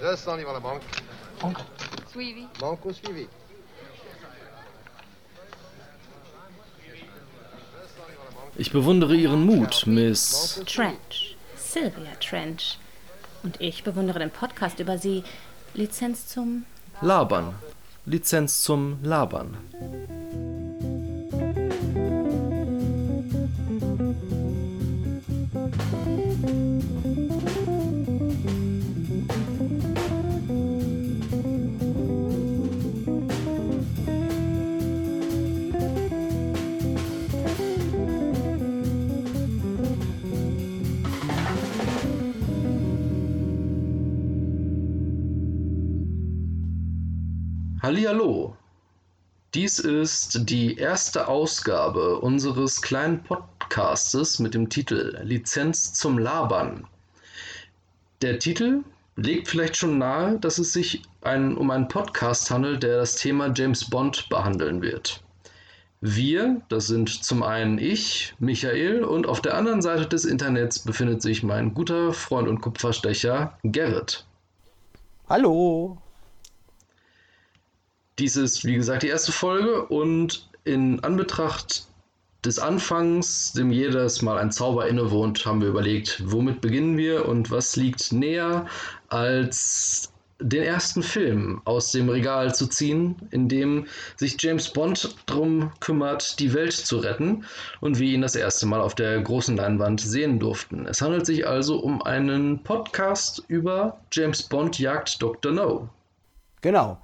200 livres à la banque. Banque. Suivi. Banque au suivi. Ich bewundere Ihren Mut, Miss. Trench. Sylvia Trench. Und ich bewundere den Podcast über Sie. Lizenz zum. Labern. Lizenz zum Labern. Hallihallo. Dies ist die erste Ausgabe unseres kleinen Podcastes mit dem Titel Lizenz zum Labern. Der Titel legt vielleicht schon nahe, dass es sich ein, um einen Podcast handelt, der das Thema James Bond behandeln wird. Wir, das sind zum einen ich, Michael, und auf der anderen Seite des Internets befindet sich mein guter Freund und Kupferstecher Gerrit. Hallo. Dies ist, wie gesagt, die erste Folge und in Anbetracht des Anfangs, dem jedes Mal ein Zauber innewohnt, haben wir überlegt, womit beginnen wir und was liegt näher, als den ersten Film aus dem Regal zu ziehen, in dem sich James Bond darum kümmert, die Welt zu retten und wir ihn das erste Mal auf der großen Leinwand sehen durften. Es handelt sich also um einen Podcast über James Bond jagt Dr. No. Genau.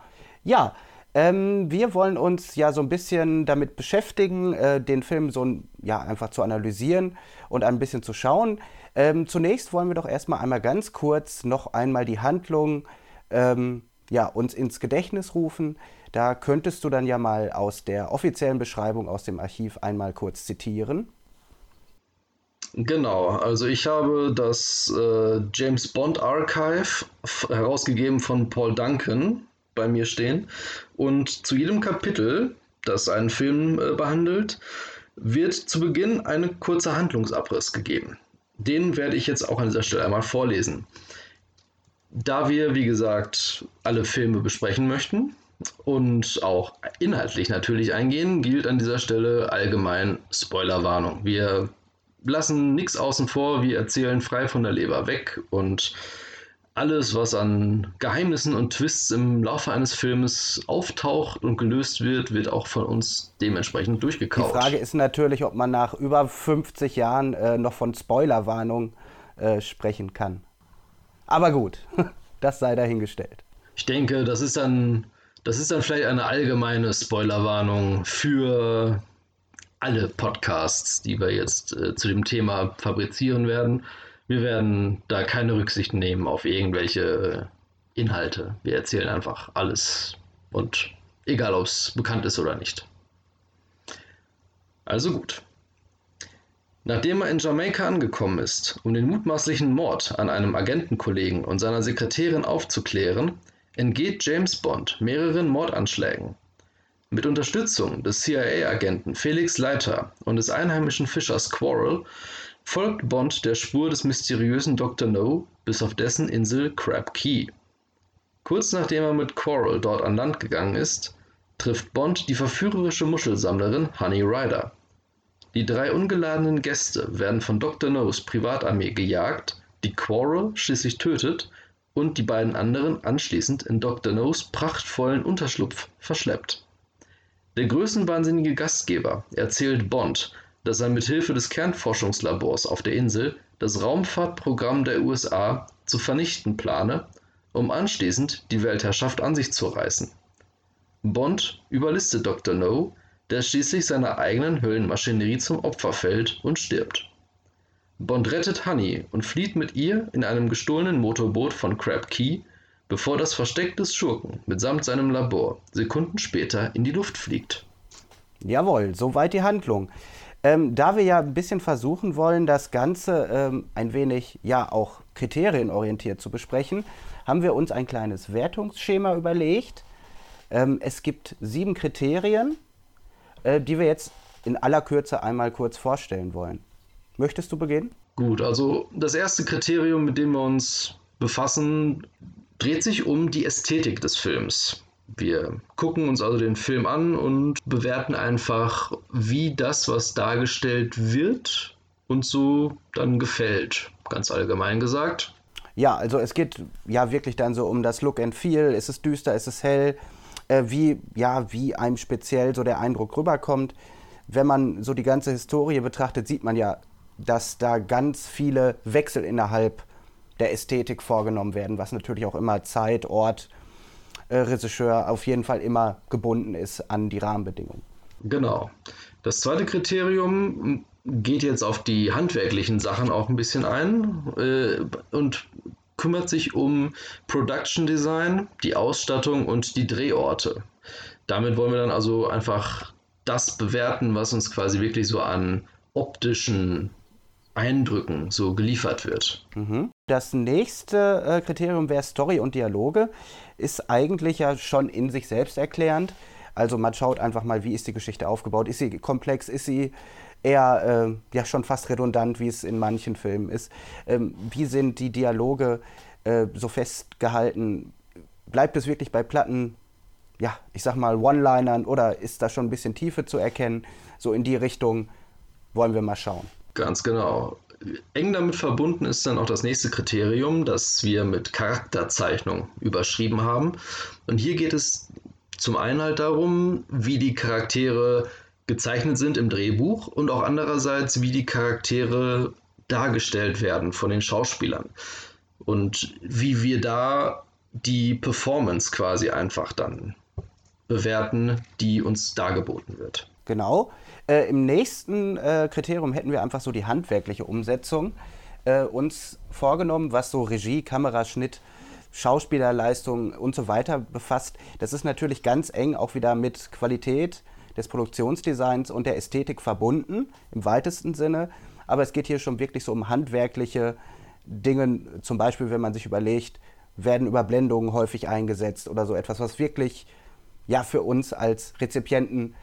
Ja, ähm, wir wollen uns ja so ein bisschen damit beschäftigen, äh, den Film so ja, einfach zu analysieren und ein bisschen zu schauen. Ähm, zunächst wollen wir doch erstmal einmal ganz kurz noch einmal die Handlung ähm, ja, uns ins Gedächtnis rufen. Da könntest du dann ja mal aus der offiziellen Beschreibung aus dem Archiv einmal kurz zitieren. Genau, also ich habe das äh, James Bond Archive herausgegeben von Paul Duncan bei mir stehen. Und zu jedem Kapitel, das einen Film äh, behandelt, wird zu Beginn ein kurzer Handlungsabriss gegeben. Den werde ich jetzt auch an dieser Stelle einmal vorlesen. Da wir, wie gesagt, alle Filme besprechen möchten und auch inhaltlich natürlich eingehen, gilt an dieser Stelle allgemein Spoilerwarnung. Wir lassen nichts außen vor, wir erzählen frei von der Leber weg und alles, was an Geheimnissen und Twists im Laufe eines Filmes auftaucht und gelöst wird, wird auch von uns dementsprechend durchgekaut. Die Frage ist natürlich, ob man nach über 50 Jahren äh, noch von Spoilerwarnung äh, sprechen kann. Aber gut, das sei dahingestellt. Ich denke, das ist dann, das ist dann vielleicht eine allgemeine Spoilerwarnung für alle Podcasts, die wir jetzt äh, zu dem Thema fabrizieren werden. Wir werden da keine Rücksicht nehmen auf irgendwelche Inhalte. Wir erzählen einfach alles und egal, ob es bekannt ist oder nicht. Also gut. Nachdem er in Jamaika angekommen ist, um den mutmaßlichen Mord an einem Agentenkollegen und seiner Sekretärin aufzuklären, entgeht James Bond mehreren Mordanschlägen. Mit Unterstützung des CIA-Agenten Felix Leiter und des einheimischen Fischers Quarrel folgt Bond der Spur des mysteriösen Dr. No bis auf dessen Insel Crab Key. Kurz nachdem er mit Quarrel dort an Land gegangen ist, trifft Bond die verführerische Muschelsammlerin Honey Rider. Die drei ungeladenen Gäste werden von Dr. No's Privatarmee gejagt, die Quarrel schließlich tötet und die beiden anderen anschließend in Dr. No's prachtvollen Unterschlupf verschleppt. Der größenwahnsinnige Gastgeber erzählt Bond, dass er mit Hilfe des Kernforschungslabors auf der Insel das Raumfahrtprogramm der USA zu vernichten plane, um anschließend die Weltherrschaft an sich zu reißen. Bond überlistet Dr. No, der schließlich seiner eigenen Höllenmaschinerie zum Opfer fällt und stirbt. Bond rettet Honey und flieht mit ihr in einem gestohlenen Motorboot von Crab Key, bevor das Versteck des Schurken mitsamt seinem Labor Sekunden später in die Luft fliegt. Jawohl, soweit die Handlung. Ähm, da wir ja ein bisschen versuchen wollen, das Ganze ähm, ein wenig ja auch kriterienorientiert zu besprechen, haben wir uns ein kleines Wertungsschema überlegt. Ähm, es gibt sieben Kriterien, äh, die wir jetzt in aller Kürze einmal kurz vorstellen wollen. Möchtest du beginnen? Gut, also das erste Kriterium, mit dem wir uns befassen, dreht sich um die Ästhetik des Films. Wir gucken uns also den Film an und bewerten einfach, wie das, was dargestellt wird, uns so dann gefällt. Ganz allgemein gesagt. Ja, also es geht ja wirklich dann so um das Look and Feel. Ist es düster, ist es hell? Äh, wie, ja, wie einem speziell so der Eindruck rüberkommt. Wenn man so die ganze Historie betrachtet, sieht man ja, dass da ganz viele Wechsel innerhalb der Ästhetik vorgenommen werden, was natürlich auch immer Zeit, Ort, äh, Regisseur auf jeden Fall immer gebunden ist an die Rahmenbedingungen. Genau. Das zweite Kriterium geht jetzt auf die handwerklichen Sachen auch ein bisschen ein äh, und kümmert sich um Production Design, die Ausstattung und die Drehorte. Damit wollen wir dann also einfach das bewerten, was uns quasi wirklich so an optischen Eindrücken so geliefert wird. Mhm. Das nächste äh, Kriterium wäre Story und Dialoge. Ist eigentlich ja schon in sich selbst erklärend. Also man schaut einfach mal, wie ist die Geschichte aufgebaut. Ist sie komplex? Ist sie eher äh, ja schon fast redundant, wie es in manchen Filmen ist? Ähm, wie sind die Dialoge äh, so festgehalten? Bleibt es wirklich bei Platten, ja, ich sag mal One-Linern oder ist da schon ein bisschen Tiefe zu erkennen? So in die Richtung wollen wir mal schauen. Ganz genau. Eng damit verbunden ist dann auch das nächste Kriterium, das wir mit Charakterzeichnung überschrieben haben. Und hier geht es zum einen halt darum, wie die Charaktere gezeichnet sind im Drehbuch und auch andererseits, wie die Charaktere dargestellt werden von den Schauspielern. Und wie wir da die Performance quasi einfach dann bewerten, die uns dargeboten wird. Genau. Äh, Im nächsten äh, Kriterium hätten wir einfach so die handwerkliche Umsetzung äh, uns vorgenommen, was so Regie, Kameraschnitt, Schauspielerleistung und so weiter befasst. Das ist natürlich ganz eng auch wieder mit Qualität des Produktionsdesigns und der Ästhetik verbunden, im weitesten Sinne. Aber es geht hier schon wirklich so um handwerkliche Dinge, zum Beispiel, wenn man sich überlegt, werden Überblendungen häufig eingesetzt oder so etwas, was wirklich ja für uns als Rezipienten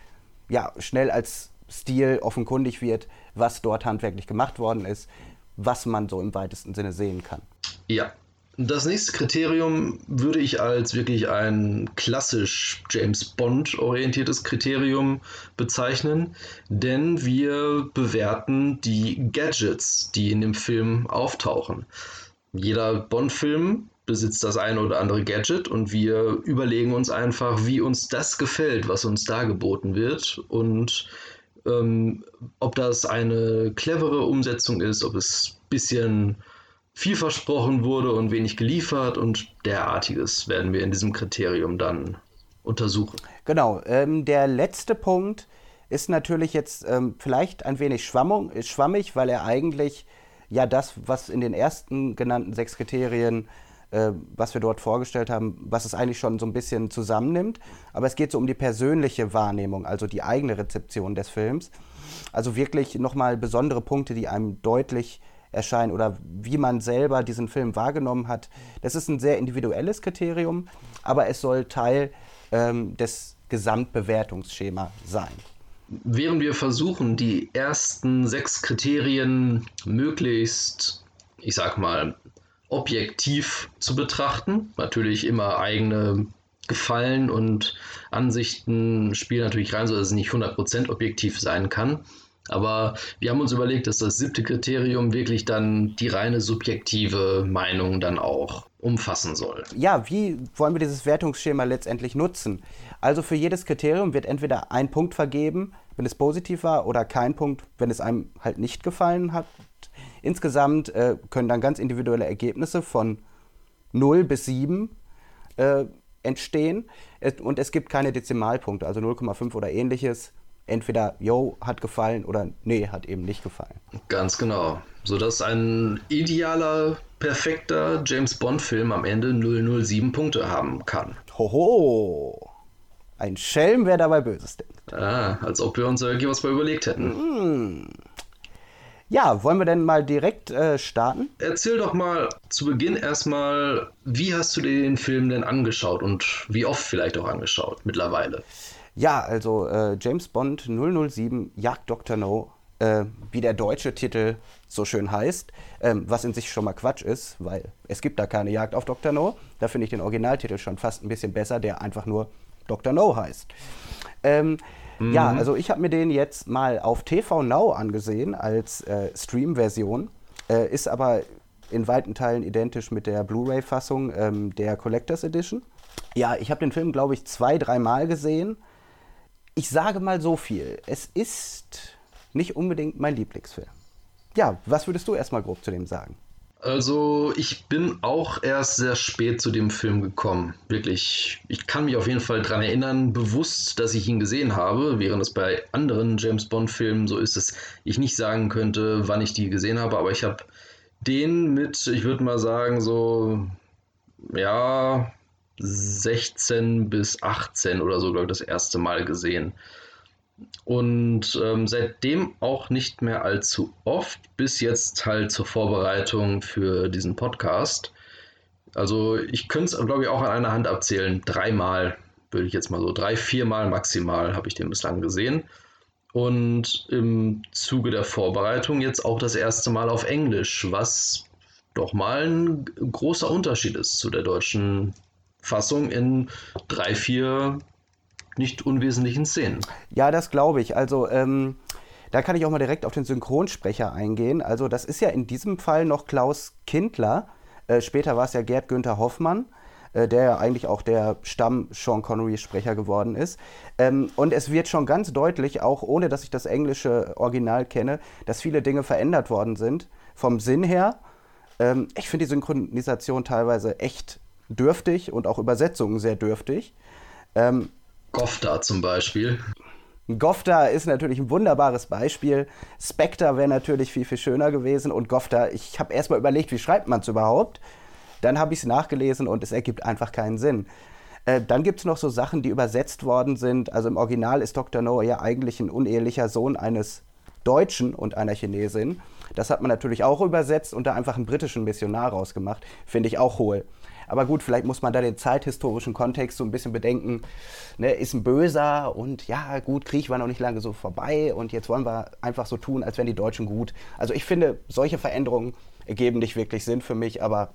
ja schnell als Stil offenkundig wird, was dort handwerklich gemacht worden ist, was man so im weitesten Sinne sehen kann. Ja. Das nächste Kriterium würde ich als wirklich ein klassisch James Bond orientiertes Kriterium bezeichnen, denn wir bewerten die Gadgets, die in dem Film auftauchen. Jeder Bond-Film besitzt das eine oder andere Gadget und wir überlegen uns einfach, wie uns das gefällt, was uns da geboten wird und ähm, ob das eine clevere Umsetzung ist, ob es ein bisschen viel versprochen wurde und wenig geliefert und derartiges werden wir in diesem Kriterium dann untersuchen. Genau, ähm, der letzte Punkt ist natürlich jetzt ähm, vielleicht ein wenig schwammung, schwammig, weil er eigentlich ja das, was in den ersten genannten sechs Kriterien äh, was wir dort vorgestellt haben, was es eigentlich schon so ein bisschen zusammennimmt. Aber es geht so um die persönliche Wahrnehmung, also die eigene Rezeption des Films. Also wirklich nochmal besondere Punkte, die einem deutlich erscheinen oder wie man selber diesen Film wahrgenommen hat. Das ist ein sehr individuelles Kriterium, aber es soll Teil ähm, des Gesamtbewertungsschema sein. Während wir versuchen, die ersten sechs Kriterien möglichst, ich sag mal, objektiv zu betrachten. Natürlich immer eigene Gefallen und Ansichten spielen natürlich rein, sodass es nicht 100% objektiv sein kann. Aber wir haben uns überlegt, dass das siebte Kriterium wirklich dann die reine subjektive Meinung dann auch umfassen soll. Ja, wie wollen wir dieses Wertungsschema letztendlich nutzen? Also für jedes Kriterium wird entweder ein Punkt vergeben, wenn es positiv war, oder kein Punkt, wenn es einem halt nicht gefallen hat. Insgesamt äh, können dann ganz individuelle Ergebnisse von 0 bis 7 äh, entstehen und es gibt keine Dezimalpunkte, also 0,5 oder ähnliches. Entweder yo hat gefallen oder nee hat eben nicht gefallen. Ganz genau, sodass ein idealer, perfekter James Bond Film am Ende 007 Punkte haben kann. Hoho! Ein Schelm, wer dabei Böses denkt. Ah, als ob wir uns irgendwie was mal überlegt hätten. Hm. Ja, wollen wir denn mal direkt äh, starten? Erzähl doch mal zu Beginn erstmal, wie hast du den Film denn angeschaut und wie oft vielleicht auch angeschaut mittlerweile? Ja, also äh, James Bond 007 Jagd Dr. No. äh, wie der deutsche Titel so schön heißt, ähm, was in sich schon mal Quatsch ist, weil es gibt da keine Jagd auf Dr. No. Da finde ich den Originaltitel schon fast ein bisschen besser, der einfach nur Dr. No heißt. Ähm, mhm. Ja, also ich habe mir den jetzt mal auf TV Now angesehen als äh, Stream-Version, äh, ist aber in weiten Teilen identisch mit der Blu-ray-Fassung ähm, der Collectors Edition. Ja, ich habe den Film, glaube ich, zwei, dreimal gesehen. Ich sage mal so viel. Es ist nicht unbedingt mein Lieblingsfilm. Ja, was würdest du erstmal grob zu dem sagen? Also, ich bin auch erst sehr spät zu dem Film gekommen. Wirklich, ich kann mich auf jeden Fall daran erinnern, bewusst, dass ich ihn gesehen habe, während es bei anderen James Bond-Filmen so ist, dass ich nicht sagen könnte, wann ich die gesehen habe, aber ich habe den mit, ich würde mal sagen, so, ja, 16 bis 18 oder so, glaube ich, das erste Mal gesehen. Und ähm, seitdem auch nicht mehr allzu oft, bis jetzt halt zur Vorbereitung für diesen Podcast. Also ich könnte es, glaube ich, auch an einer Hand abzählen. Dreimal, würde ich jetzt mal so, drei, viermal maximal habe ich den bislang gesehen. Und im Zuge der Vorbereitung jetzt auch das erste Mal auf Englisch, was doch mal ein großer Unterschied ist zu der deutschen Fassung in drei, vier nicht unwesentlichen Szenen. Ja, das glaube ich. Also ähm, da kann ich auch mal direkt auf den Synchronsprecher eingehen. Also das ist ja in diesem Fall noch Klaus Kindler. Äh, später war es ja Gerd Günther Hoffmann äh, der ja eigentlich auch der Stamm-Sean Connery-Sprecher geworden ist. Ähm, und es wird schon ganz deutlich, auch ohne dass ich das englische Original kenne, dass viele Dinge verändert worden sind. Vom Sinn her. Ähm, ich finde die Synchronisation teilweise echt dürftig und auch Übersetzungen sehr dürftig. Ähm, Gofda zum Beispiel. Gofda ist natürlich ein wunderbares Beispiel. Spectre wäre natürlich viel, viel schöner gewesen. Und Gofda, ich habe erstmal überlegt, wie schreibt man es überhaupt? Dann habe ich es nachgelesen und es ergibt einfach keinen Sinn. Äh, dann gibt es noch so Sachen, die übersetzt worden sind. Also im Original ist Dr. No ja eigentlich ein unehelicher Sohn eines Deutschen und einer Chinesin. Das hat man natürlich auch übersetzt und da einfach einen britischen Missionar rausgemacht. Finde ich auch hohl. Aber gut, vielleicht muss man da den zeithistorischen Kontext so ein bisschen bedenken. Ne, ist ein Böser und ja, gut, Krieg war noch nicht lange so vorbei und jetzt wollen wir einfach so tun, als wären die Deutschen gut. Also ich finde, solche Veränderungen ergeben nicht wirklich Sinn für mich, aber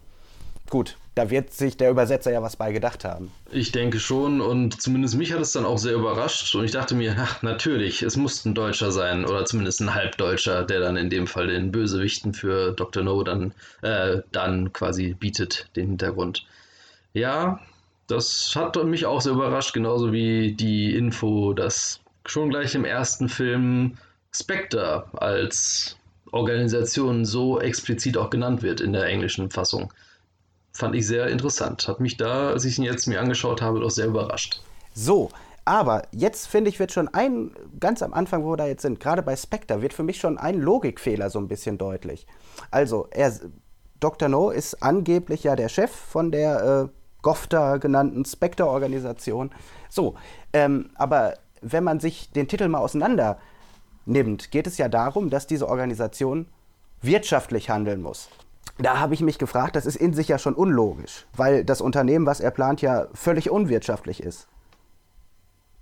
gut, da wird sich der Übersetzer ja was bei gedacht haben. Ich denke schon und zumindest mich hat es dann auch sehr überrascht und ich dachte mir, ach, natürlich, es muss ein Deutscher sein oder zumindest ein Halbdeutscher, der dann in dem Fall den Bösewichten für Dr. No dann, äh, dann quasi bietet, den Hintergrund. Ja, das hat mich auch sehr überrascht, genauso wie die Info, dass schon gleich im ersten Film Spectre als Organisation so explizit auch genannt wird in der englischen Fassung fand ich sehr interessant. Hat mich da, als ich ihn jetzt mir angeschaut habe, doch sehr überrascht. So, aber jetzt finde ich, wird schon ein, ganz am Anfang, wo wir da jetzt sind, gerade bei Spectre, wird für mich schon ein Logikfehler so ein bisschen deutlich. Also, er, Dr. No ist angeblich ja der Chef von der äh, GOFTA genannten Spectre-Organisation. So, ähm, aber wenn man sich den Titel mal auseinander nimmt, geht es ja darum, dass diese Organisation wirtschaftlich handeln muss da habe ich mich gefragt, das ist in sich ja schon unlogisch, weil das Unternehmen, was er plant, ja völlig unwirtschaftlich ist.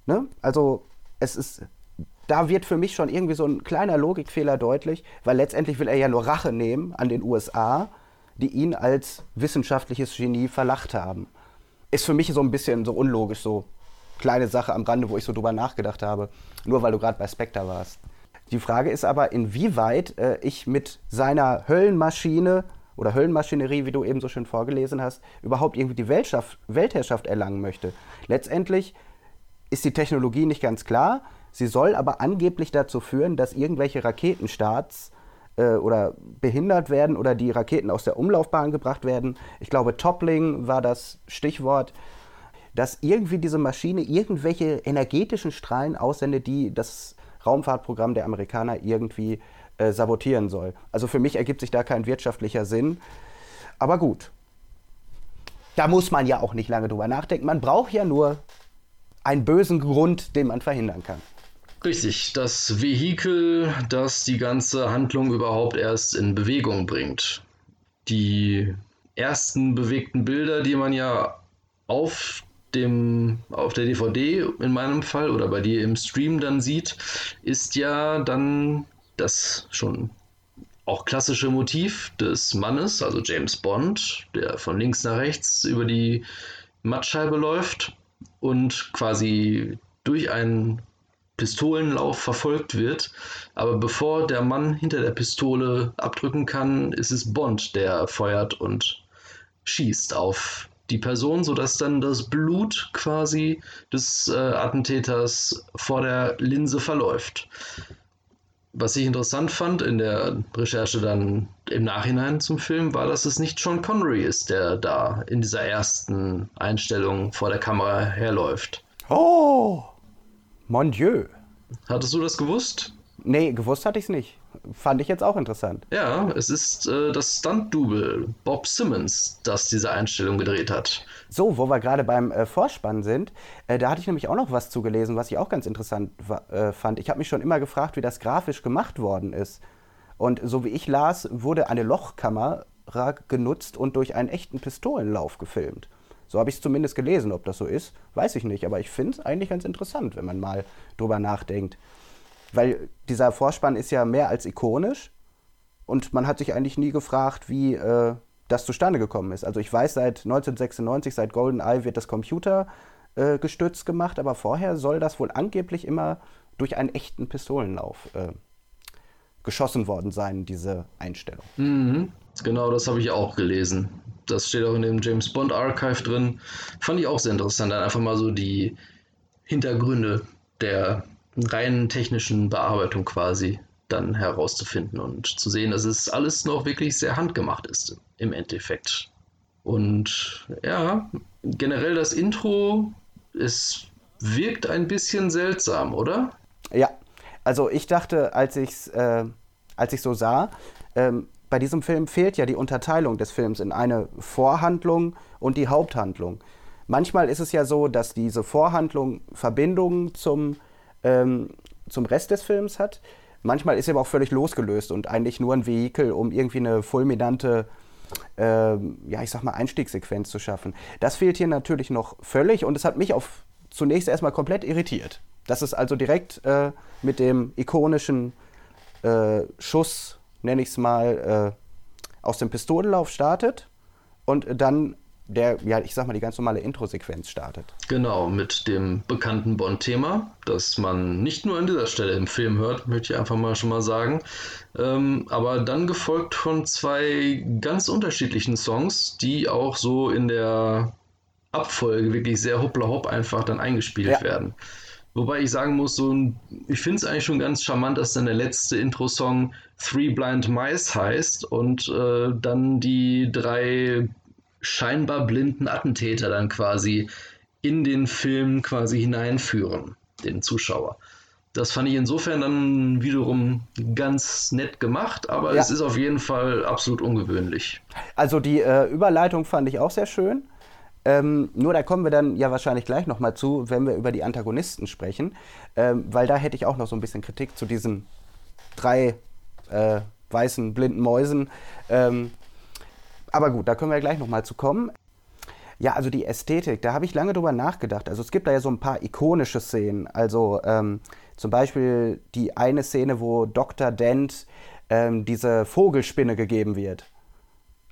Ne? Also es ist, da wird für mich schon irgendwie so ein kleiner Logikfehler deutlich, weil letztendlich will er ja nur Rache nehmen an den USA, die ihn als wissenschaftliches Genie verlacht haben. Ist für mich so ein bisschen so unlogisch, so kleine Sache am Rande, wo ich so drüber nachgedacht habe, nur weil du gerade bei Spectre warst. Die Frage ist aber, inwieweit äh, ich mit seiner Höllenmaschine oder Höllenmaschinerie, wie du eben so schön vorgelesen hast, überhaupt irgendwie die Weltherrschaft erlangen möchte. Letztendlich ist die Technologie nicht ganz klar. Sie soll aber angeblich dazu führen, dass irgendwelche Raketenstarts äh, oder behindert werden oder die Raketen aus der Umlaufbahn gebracht werden. Ich glaube, Toppling war das Stichwort, dass irgendwie diese Maschine irgendwelche energetischen Strahlen aussendet, die das Raumfahrtprogramm der Amerikaner irgendwie äh, sabotieren soll. Also für mich ergibt sich da kein wirtschaftlicher Sinn. Aber gut, da muss man ja auch nicht lange drüber nachdenken. Man braucht ja nur einen bösen Grund, den man verhindern kann. Richtig, das Vehikel, das die ganze Handlung überhaupt erst in Bewegung bringt. Die ersten bewegten Bilder, die man ja auf dem, auf der DVD in meinem Fall oder bei dir im Stream dann sieht, ist ja dann das schon auch klassische Motiv des Mannes, also James Bond, der von links nach rechts über die Mattscheibe läuft und quasi durch einen Pistolenlauf verfolgt wird. Aber bevor der Mann hinter der Pistole abdrücken kann, ist es Bond, der feuert und schießt auf die Person, sodass dann das Blut quasi des äh, Attentäters vor der Linse verläuft. Was ich interessant fand in der Recherche dann im Nachhinein zum Film, war, dass es nicht Sean Connery ist, der da in dieser ersten Einstellung vor der Kamera herläuft. Oh, mon Dieu. Hattest du das gewusst? Nee, gewusst hatte ich es nicht. Fand ich jetzt auch interessant. Ja, es ist äh, das Stunt-Double Bob Simmons, das diese Einstellung gedreht hat. So, wo wir gerade beim äh, Vorspann sind, äh, da hatte ich nämlich auch noch was zugelesen, was ich auch ganz interessant äh, fand. Ich habe mich schon immer gefragt, wie das grafisch gemacht worden ist. Und so wie ich las, wurde eine Lochkamera genutzt und durch einen echten Pistolenlauf gefilmt. So habe ich es zumindest gelesen. Ob das so ist, weiß ich nicht. Aber ich finde es eigentlich ganz interessant, wenn man mal drüber nachdenkt. Weil dieser Vorspann ist ja mehr als ikonisch. Und man hat sich eigentlich nie gefragt, wie äh, das zustande gekommen ist. Also ich weiß, seit 1996, seit GoldenEye wird das Computer äh, gestützt gemacht, aber vorher soll das wohl angeblich immer durch einen echten Pistolenlauf äh, geschossen worden sein, diese Einstellung. Mhm. Genau, das habe ich auch gelesen. Das steht auch in dem James Bond Archive drin. Fand ich auch sehr interessant, dann einfach mal so die Hintergründe der reinen technischen Bearbeitung quasi dann herauszufinden und zu sehen, dass es alles noch wirklich sehr handgemacht ist im Endeffekt. Und ja, generell das Intro, es wirkt ein bisschen seltsam, oder? Ja, also ich dachte, als ich es äh, als ich so sah, ähm, bei diesem Film fehlt ja die Unterteilung des Films in eine Vorhandlung und die Haupthandlung. Manchmal ist es ja so, dass diese Vorhandlung Verbindungen zum, ähm, zum Rest des Films hat. Manchmal ist sie aber auch völlig losgelöst und eigentlich nur ein Vehikel, um irgendwie eine fulminante, äh, ja, ich sag mal, Einstiegssequenz zu schaffen. Das fehlt hier natürlich noch völlig und es hat mich auf zunächst erstmal komplett irritiert. Dass es also direkt äh, mit dem ikonischen äh, Schuss, nenne ich es mal, äh, aus dem Pistolenlauf startet und dann der, ja, ich sag mal, die ganz normale Intro-Sequenz startet. Genau, mit dem bekannten Bond-Thema, das man nicht nur an dieser Stelle im Film hört, möchte ich einfach mal schon mal sagen. Ähm, aber dann gefolgt von zwei ganz unterschiedlichen Songs, die auch so in der Abfolge wirklich sehr hoppla hopp einfach dann eingespielt ja. werden. Wobei ich sagen muss, so ich finde es eigentlich schon ganz charmant, dass dann der letzte Intro-Song Three Blind Mice heißt und äh, dann die drei scheinbar blinden Attentäter dann quasi in den Film quasi hineinführen, den Zuschauer. Das fand ich insofern dann wiederum ganz nett gemacht, aber ja. es ist auf jeden Fall absolut ungewöhnlich. Also die äh, Überleitung fand ich auch sehr schön. Ähm, nur da kommen wir dann ja wahrscheinlich gleich nochmal zu, wenn wir über die Antagonisten sprechen, ähm, weil da hätte ich auch noch so ein bisschen Kritik zu diesen drei äh, weißen blinden Mäusen. Ähm, aber gut, da können wir gleich nochmal zu kommen. Ja, also die Ästhetik, da habe ich lange drüber nachgedacht. Also es gibt da ja so ein paar ikonische Szenen. Also ähm, zum Beispiel die eine Szene, wo Dr. Dent ähm, diese Vogelspinne gegeben wird.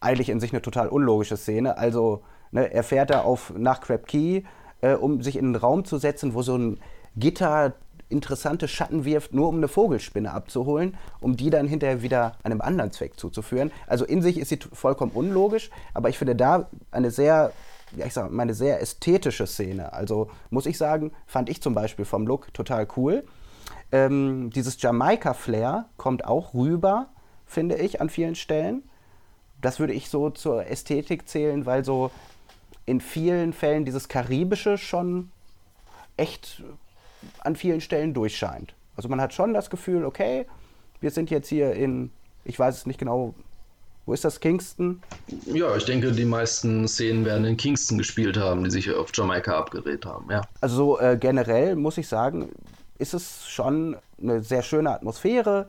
Eigentlich in sich eine total unlogische Szene. Also ne, er fährt da auf, nach Crab Key, äh, um sich in einen Raum zu setzen, wo so ein Gitter interessante Schatten wirft, nur um eine Vogelspinne abzuholen, um die dann hinterher wieder einem anderen Zweck zuzuführen. Also in sich ist sie vollkommen unlogisch, aber ich finde da eine sehr, ja, ich sag mal, eine sehr ästhetische Szene. Also muss ich sagen, fand ich zum Beispiel vom Look total cool. Ähm, dieses Jamaika-Flair kommt auch rüber, finde ich, an vielen Stellen. Das würde ich so zur Ästhetik zählen, weil so in vielen Fällen dieses Karibische schon echt an vielen Stellen durchscheint. Also man hat schon das Gefühl, okay, wir sind jetzt hier in, ich weiß es nicht genau, wo ist das, Kingston? Ja, ich denke, die meisten Szenen werden in Kingston gespielt haben, die sich auf Jamaika abgedreht haben, ja. Also so, äh, generell muss ich sagen, ist es schon eine sehr schöne Atmosphäre.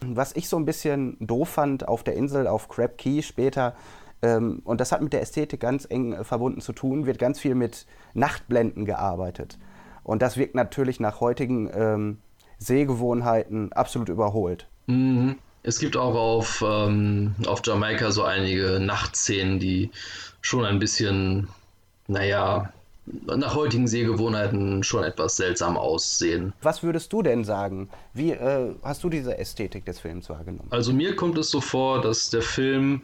Was ich so ein bisschen doof fand auf der Insel, auf Crab Key später, ähm, und das hat mit der Ästhetik ganz eng äh, verbunden zu tun, wird ganz viel mit Nachtblenden gearbeitet. Und das wirkt natürlich nach heutigen ähm, Sehgewohnheiten absolut überholt. Mhm. Es gibt auch auf, ähm, auf Jamaika so einige Nachtszenen, die schon ein bisschen, naja, nach heutigen Sehgewohnheiten schon etwas seltsam aussehen. Was würdest du denn sagen? Wie äh, hast du diese Ästhetik des Films wahrgenommen? Also mir kommt es so vor, dass der Film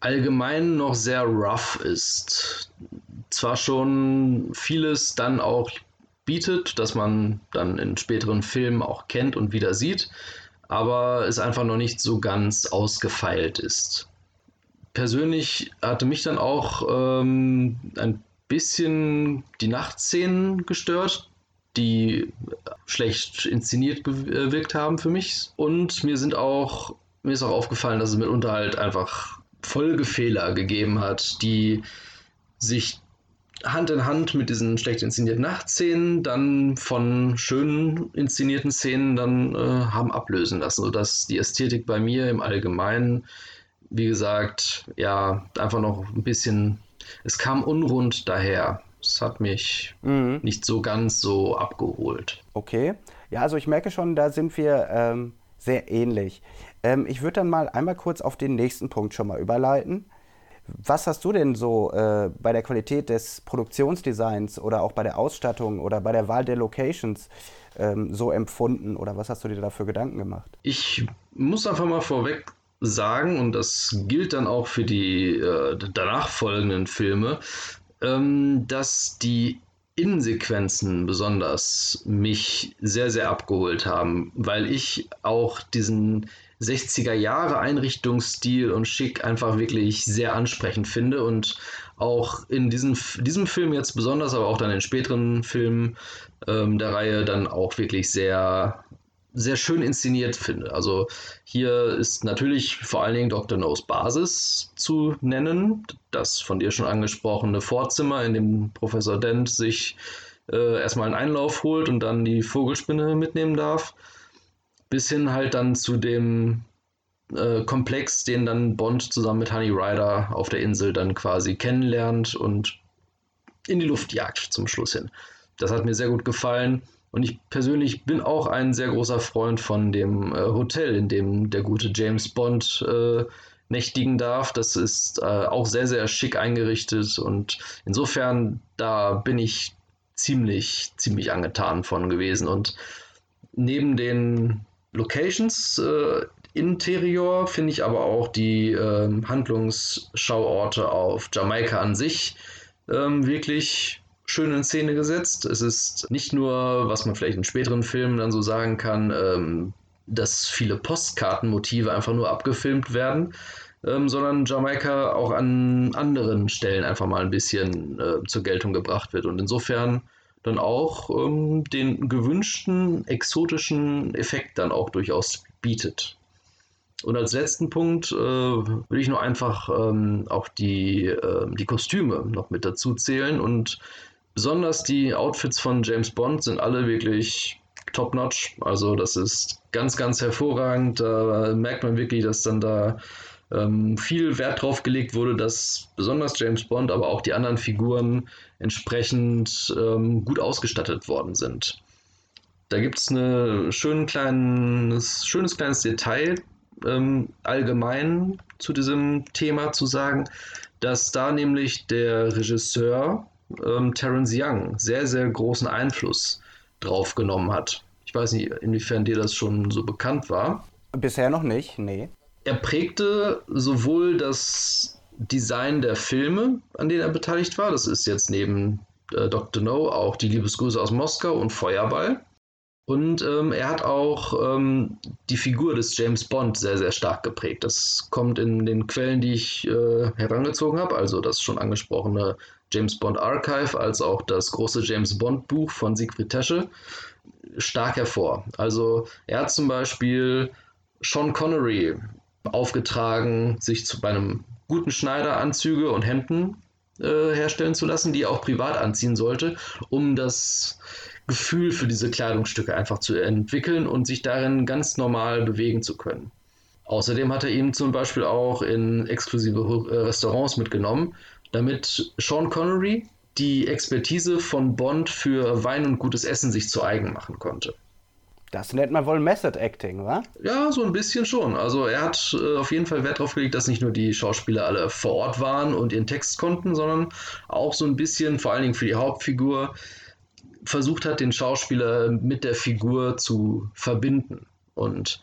allgemein noch sehr rough ist. Zwar schon vieles dann auch bietet, dass man dann in späteren Filmen auch kennt und wieder sieht, aber es einfach noch nicht so ganz ausgefeilt ist. Persönlich hatte mich dann auch ähm, ein bisschen die Nachtszenen gestört, die schlecht inszeniert gewirkt haben für mich. Und mir sind auch, mir ist auch aufgefallen, dass es mitunter halt einfach Folgefehler gegeben hat, die sich Hand in Hand mit diesen schlecht inszenierten Nachtszenen dann von schönen inszenierten Szenen dann äh, haben ablösen lassen, sodass die Ästhetik bei mir im Allgemeinen, wie gesagt, ja, einfach noch ein bisschen, es kam unrund daher. Es hat mich mhm. nicht so ganz so abgeholt. Okay. Ja, also ich merke schon, da sind wir ähm, sehr ähnlich. Ähm, ich würde dann mal einmal kurz auf den nächsten Punkt schon mal überleiten. Was hast du denn so äh, bei der Qualität des Produktionsdesigns oder auch bei der Ausstattung oder bei der Wahl der Locations ähm, so empfunden oder was hast du dir dafür Gedanken gemacht? Ich muss einfach mal vorweg sagen, und das gilt dann auch für die äh, danach folgenden Filme, ähm, dass die Innensequenzen besonders mich sehr, sehr abgeholt haben, weil ich auch diesen 60er Jahre Einrichtungsstil und Schick einfach wirklich sehr ansprechend finde und auch in diesem, diesem Film jetzt besonders, aber auch dann in späteren Filmen ähm, der Reihe dann auch wirklich sehr, sehr schön inszeniert finde. Also hier ist natürlich vor allen Dingen Dr. No's Basis zu nennen, das von dir schon angesprochene Vorzimmer, in dem Professor Dent sich äh, erstmal einen Einlauf holt und dann die Vogelspinne mitnehmen darf bis hin halt dann zu dem äh, Komplex, den dann Bond zusammen mit Honey Rider auf der Insel dann quasi kennenlernt und in die Luft jagt zum Schluss hin. Das hat mir sehr gut gefallen. Und ich persönlich bin auch ein sehr großer Freund von dem äh, Hotel, in dem der gute James Bond äh, nächtigen darf. Das ist äh, auch sehr, sehr schick eingerichtet und insofern, da bin ich ziemlich, ziemlich angetan von gewesen. Und neben den Locations, äh, Interior finde ich aber auch die äh, Handlungsschauorte auf Jamaika an sich ähm, wirklich schön in Szene gesetzt. Es ist nicht nur, was man vielleicht in späteren Filmen dann so sagen kann, ähm, dass viele Postkartenmotive einfach nur abgefilmt werden, ähm, sondern Jamaika auch an anderen Stellen einfach mal ein bisschen äh, zur Geltung gebracht wird. Und insofern dann auch ähm, den gewünschten exotischen Effekt dann auch durchaus bietet. Und als letzten Punkt äh, will ich nur einfach ähm, auch die, äh, die Kostüme noch mit dazu zählen. Und besonders die Outfits von James Bond sind alle wirklich top-notch. Also das ist ganz, ganz hervorragend. Da merkt man wirklich, dass dann da ähm, viel Wert drauf gelegt wurde, dass besonders James Bond, aber auch die anderen Figuren entsprechend ähm, gut ausgestattet worden sind. Da gibt es ein schön schönes kleines Detail ähm, allgemein zu diesem Thema zu sagen, dass da nämlich der Regisseur ähm, Terence Young sehr, sehr großen Einfluss drauf genommen hat. Ich weiß nicht, inwiefern dir das schon so bekannt war. Bisher noch nicht, nee. Er prägte sowohl das Design der Filme, an denen er beteiligt war, das ist jetzt neben äh, Dr. No auch die Liebesgrüße aus Moskau und Feuerball. Und ähm, er hat auch ähm, die Figur des James Bond sehr, sehr stark geprägt. Das kommt in den Quellen, die ich äh, herangezogen habe, also das schon angesprochene James Bond Archive, als auch das große James Bond Buch von Siegfried Tesche, stark hervor. Also er hat zum Beispiel Sean Connery aufgetragen, sich zu, bei einem guten Schneider Anzüge und Hemden äh, herstellen zu lassen, die er auch privat anziehen sollte, um das Gefühl für diese Kleidungsstücke einfach zu entwickeln und sich darin ganz normal bewegen zu können. Außerdem hat er ihn zum Beispiel auch in exklusive äh, Restaurants mitgenommen, damit Sean Connery die Expertise von Bond für Wein und gutes Essen sich zu eigen machen konnte. Das nennt man wohl Method Acting, wa? Ja, so ein bisschen schon. Also er hat äh, auf jeden Fall Wert darauf gelegt, dass nicht nur die Schauspieler alle vor Ort waren und ihren Text konnten, sondern auch so ein bisschen, vor allen Dingen für die Hauptfigur, versucht hat, den Schauspieler mit der Figur zu verbinden. Und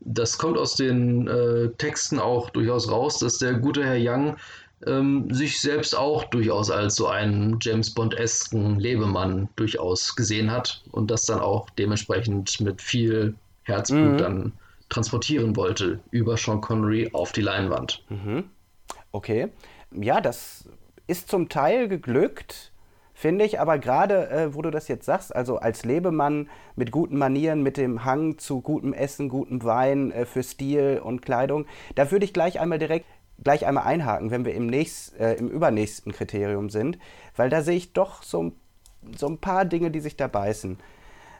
das kommt aus den äh, Texten auch durchaus raus, dass der gute Herr Young ähm, sich selbst auch durchaus als so einen James Bond-esken Lebemann durchaus gesehen hat und das dann auch dementsprechend mit viel Herzblut mhm. dann transportieren wollte über Sean Connery auf die Leinwand. Mhm. Okay. Ja, das ist zum Teil geglückt, finde ich, aber gerade, äh, wo du das jetzt sagst, also als Lebemann mit guten Manieren, mit dem Hang zu gutem Essen, gutem Wein, äh, für Stil und Kleidung, da würde ich gleich einmal direkt gleich einmal einhaken, wenn wir im, nächst, äh, im übernächsten Kriterium sind, weil da sehe ich doch so, so ein paar Dinge, die sich da beißen.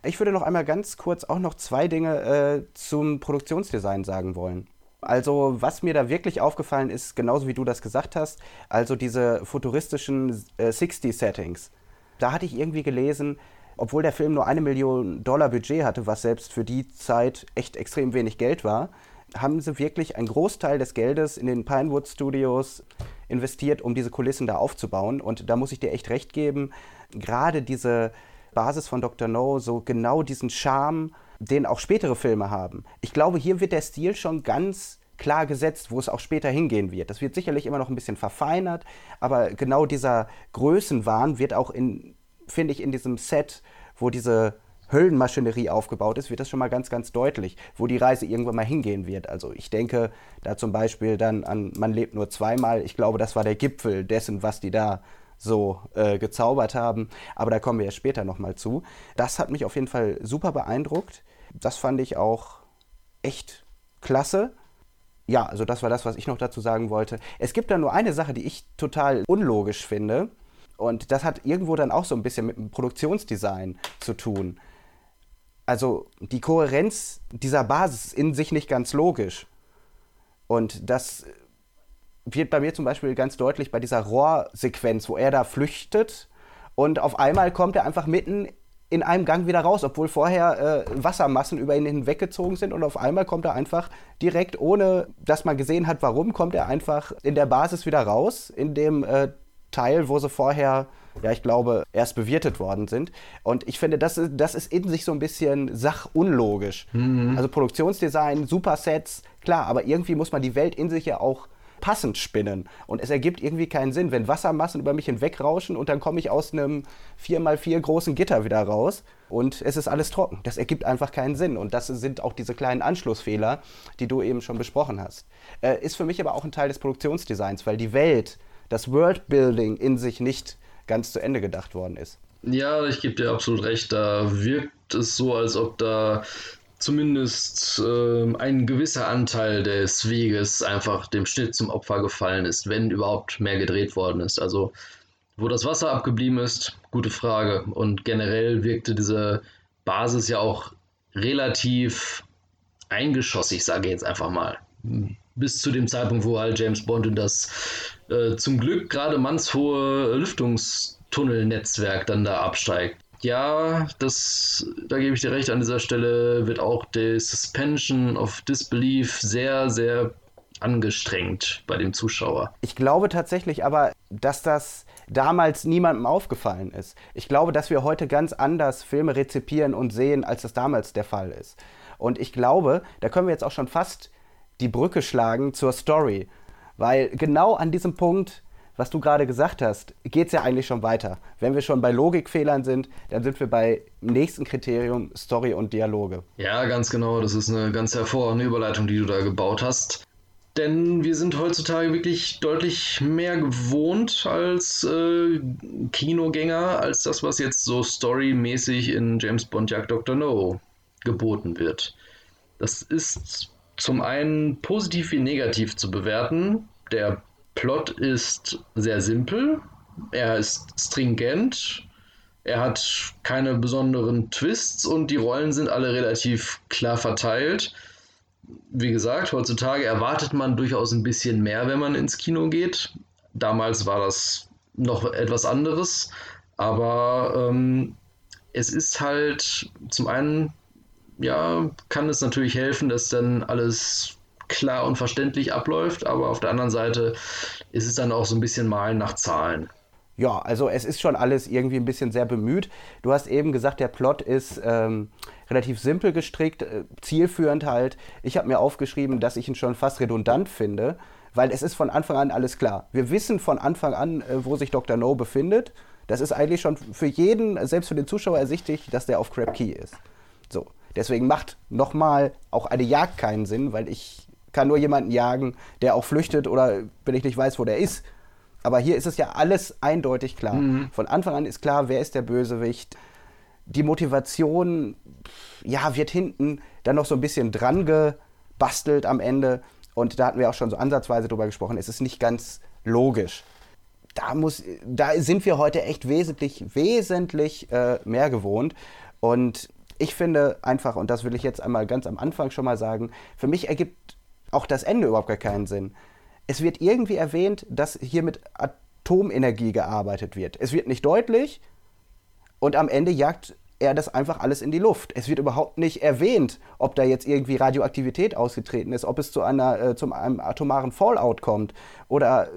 Ich würde noch einmal ganz kurz auch noch zwei Dinge äh, zum Produktionsdesign sagen wollen. Also, was mir da wirklich aufgefallen ist, genauso wie du das gesagt hast, also diese futuristischen äh, 60-Settings. Da hatte ich irgendwie gelesen, obwohl der Film nur eine Million Dollar Budget hatte, was selbst für die Zeit echt extrem wenig Geld war, haben sie wirklich einen Großteil des Geldes in den Pinewood Studios investiert, um diese Kulissen da aufzubauen. Und da muss ich dir echt recht geben, gerade diese Basis von Dr. No, so genau diesen Charme, den auch spätere Filme haben. Ich glaube, hier wird der Stil schon ganz klar gesetzt, wo es auch später hingehen wird. Das wird sicherlich immer noch ein bisschen verfeinert, aber genau dieser Größenwahn wird auch in, finde ich, in diesem Set, wo diese Höllenmaschinerie aufgebaut ist, wird das schon mal ganz, ganz deutlich, wo die Reise irgendwann mal hingehen wird. Also ich denke da zum Beispiel dann an Man lebt nur zweimal. Ich glaube, das war der Gipfel dessen, was die da so äh, gezaubert haben. Aber da kommen wir ja später nochmal zu. Das hat mich auf jeden Fall super beeindruckt. Das fand ich auch echt klasse. Ja, also das war das, was ich noch dazu sagen wollte. Es gibt da nur eine Sache, die ich total unlogisch finde. Und das hat irgendwo dann auch so ein bisschen mit dem Produktionsdesign zu tun also die Kohärenz dieser Basis ist in sich nicht ganz logisch. Und das wird bei mir zum Beispiel ganz deutlich bei dieser Rohrsequenz, wo er da flüchtet und auf einmal kommt er einfach mitten in einem Gang wieder raus, obwohl vorher äh, Wassermassen über ihn hinweggezogen sind und auf einmal kommt er einfach direkt, ohne dass man gesehen hat, warum, kommt er einfach in der Basis wieder raus, in dem äh, Teil, wo sie vorher ja, ich glaube, erst bewirtet worden sind. Und ich finde, das ist, das ist in sich so ein bisschen sachunlogisch. Mhm. Also Produktionsdesign, Supersets, klar, aber irgendwie muss man die Welt in sich ja auch passend spinnen. Und es ergibt irgendwie keinen Sinn, wenn Wassermassen über mich hinwegrauschen und dann komme ich aus einem 4x4 großen Gitter wieder raus und es ist alles trocken. Das ergibt einfach keinen Sinn. Und das sind auch diese kleinen Anschlussfehler, die du eben schon besprochen hast. Äh, ist für mich aber auch ein Teil des Produktionsdesigns, weil die Welt, das Worldbuilding in sich nicht ganz zu Ende gedacht worden ist. Ja, ich gebe dir absolut recht. Da wirkt es so, als ob da zumindest äh, ein gewisser Anteil des Weges einfach dem Schnitt zum Opfer gefallen ist, wenn überhaupt mehr gedreht worden ist. Also wo das Wasser abgeblieben ist, gute Frage. Und generell wirkte diese Basis ja auch relativ eingeschossig, sage ich jetzt einfach mal. Bis zu dem Zeitpunkt, wo halt James Bond in das äh, zum Glück gerade mannshohe Lüftungstunnelnetzwerk dann da absteigt. Ja, das, da gebe ich dir recht, an dieser Stelle wird auch die Suspension of Disbelief sehr, sehr angestrengt bei dem Zuschauer. Ich glaube tatsächlich aber, dass das damals niemandem aufgefallen ist. Ich glaube, dass wir heute ganz anders Filme rezipieren und sehen, als das damals der Fall ist. Und ich glaube, da können wir jetzt auch schon fast die Brücke schlagen zur Story. Weil genau an diesem Punkt, was du gerade gesagt hast, geht es ja eigentlich schon weiter. Wenn wir schon bei Logikfehlern sind, dann sind wir bei nächsten Kriterium Story und Dialoge. Ja, ganz genau. Das ist eine ganz hervorragende Überleitung, die du da gebaut hast. Denn wir sind heutzutage wirklich deutlich mehr gewohnt als äh, Kinogänger, als das, was jetzt so storymäßig in James Bond Jagd Dr. No geboten wird. Das ist zum einen positiv wie negativ zu bewerten. Der Plot ist sehr simpel, er ist stringent, er hat keine besonderen Twists und die Rollen sind alle relativ klar verteilt. Wie gesagt, heutzutage erwartet man durchaus ein bisschen mehr, wenn man ins Kino geht. Damals war das noch etwas anderes, aber ähm, es ist halt zum einen ja, kann es natürlich helfen, dass dann alles klar und verständlich abläuft, aber auf der anderen Seite ist es dann auch so ein bisschen Malen nach Zahlen. Ja, also es ist schon alles irgendwie ein bisschen sehr bemüht. Du hast eben gesagt, der Plot ist ähm, relativ simpel gestrickt, äh, zielführend halt. Ich habe mir aufgeschrieben, dass ich ihn schon fast redundant finde, weil es ist von Anfang an alles klar. Wir wissen von Anfang an, äh, wo sich Dr. No befindet. Das ist eigentlich schon für jeden, selbst für den Zuschauer ersichtlich, dass der auf Crab Key ist. Deswegen macht nochmal auch eine Jagd keinen Sinn, weil ich kann nur jemanden jagen, der auch flüchtet oder wenn ich nicht weiß, wo der ist, aber hier ist es ja alles eindeutig klar. Mhm. Von Anfang an ist klar, wer ist der Bösewicht. Die Motivation, ja, wird hinten dann noch so ein bisschen dran gebastelt am Ende. Und da hatten wir auch schon so ansatzweise drüber gesprochen. Es ist nicht ganz logisch. Da, muss, da sind wir heute echt wesentlich, wesentlich äh, mehr gewohnt. Und ich finde einfach, und das will ich jetzt einmal ganz am Anfang schon mal sagen, für mich ergibt auch das Ende überhaupt gar keinen Sinn es wird irgendwie erwähnt, dass hier mit Atomenergie gearbeitet wird. Es wird nicht deutlich und am Ende jagt er das einfach alles in die Luft. Es wird überhaupt nicht erwähnt, ob da jetzt irgendwie Radioaktivität ausgetreten ist, ob es zu, einer, äh, zu einem atomaren Fallout kommt oder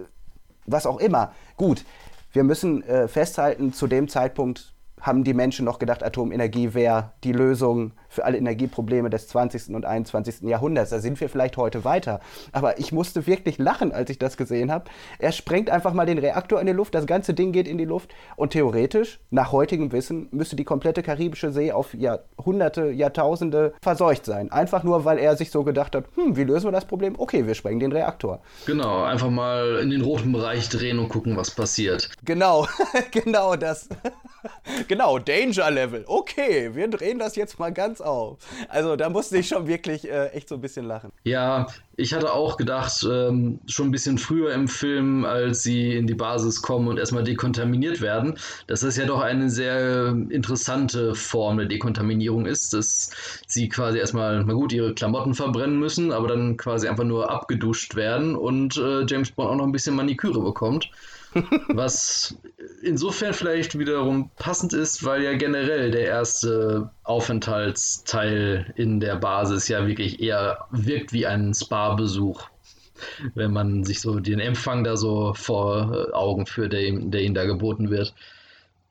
was auch immer. Gut, wir müssen äh, festhalten, zu dem Zeitpunkt haben die Menschen noch gedacht, Atomenergie wäre die Lösung für alle Energieprobleme des 20. und 21. Jahrhunderts. Da sind wir vielleicht heute weiter. Aber ich musste wirklich lachen, als ich das gesehen habe. Er sprengt einfach mal den Reaktor in die Luft, das ganze Ding geht in die Luft und theoretisch, nach heutigem Wissen, müsste die komplette karibische See auf Jahrhunderte, Jahrtausende verseucht sein. Einfach nur, weil er sich so gedacht hat, hm, wie lösen wir das Problem? Okay, wir sprengen den Reaktor. Genau, einfach mal in den roten Bereich drehen und gucken, was passiert. Genau, genau das. genau, Danger Level. Okay, wir drehen das jetzt mal ganz auf. Also da musste ich schon wirklich äh, echt so ein bisschen lachen. Ja, ich hatte auch gedacht, ähm, schon ein bisschen früher im Film, als sie in die Basis kommen und erstmal dekontaminiert werden, dass das ja doch eine sehr interessante Form der Dekontaminierung ist, dass sie quasi erstmal, na gut, ihre Klamotten verbrennen müssen, aber dann quasi einfach nur abgeduscht werden und äh, James Bond auch noch ein bisschen Maniküre bekommt. Was insofern vielleicht wiederum passend ist, weil ja generell der erste Aufenthaltsteil in der Basis ja wirklich eher wirkt wie ein Spa-Besuch. Wenn man sich so den Empfang da so vor Augen führt, der, der ihnen da geboten wird.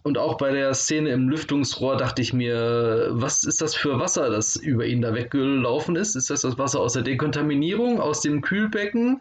Und auch bei der Szene im Lüftungsrohr dachte ich mir, was ist das für Wasser, das über ihn da weggelaufen ist? Ist das das Wasser aus der Dekontaminierung, aus dem Kühlbecken?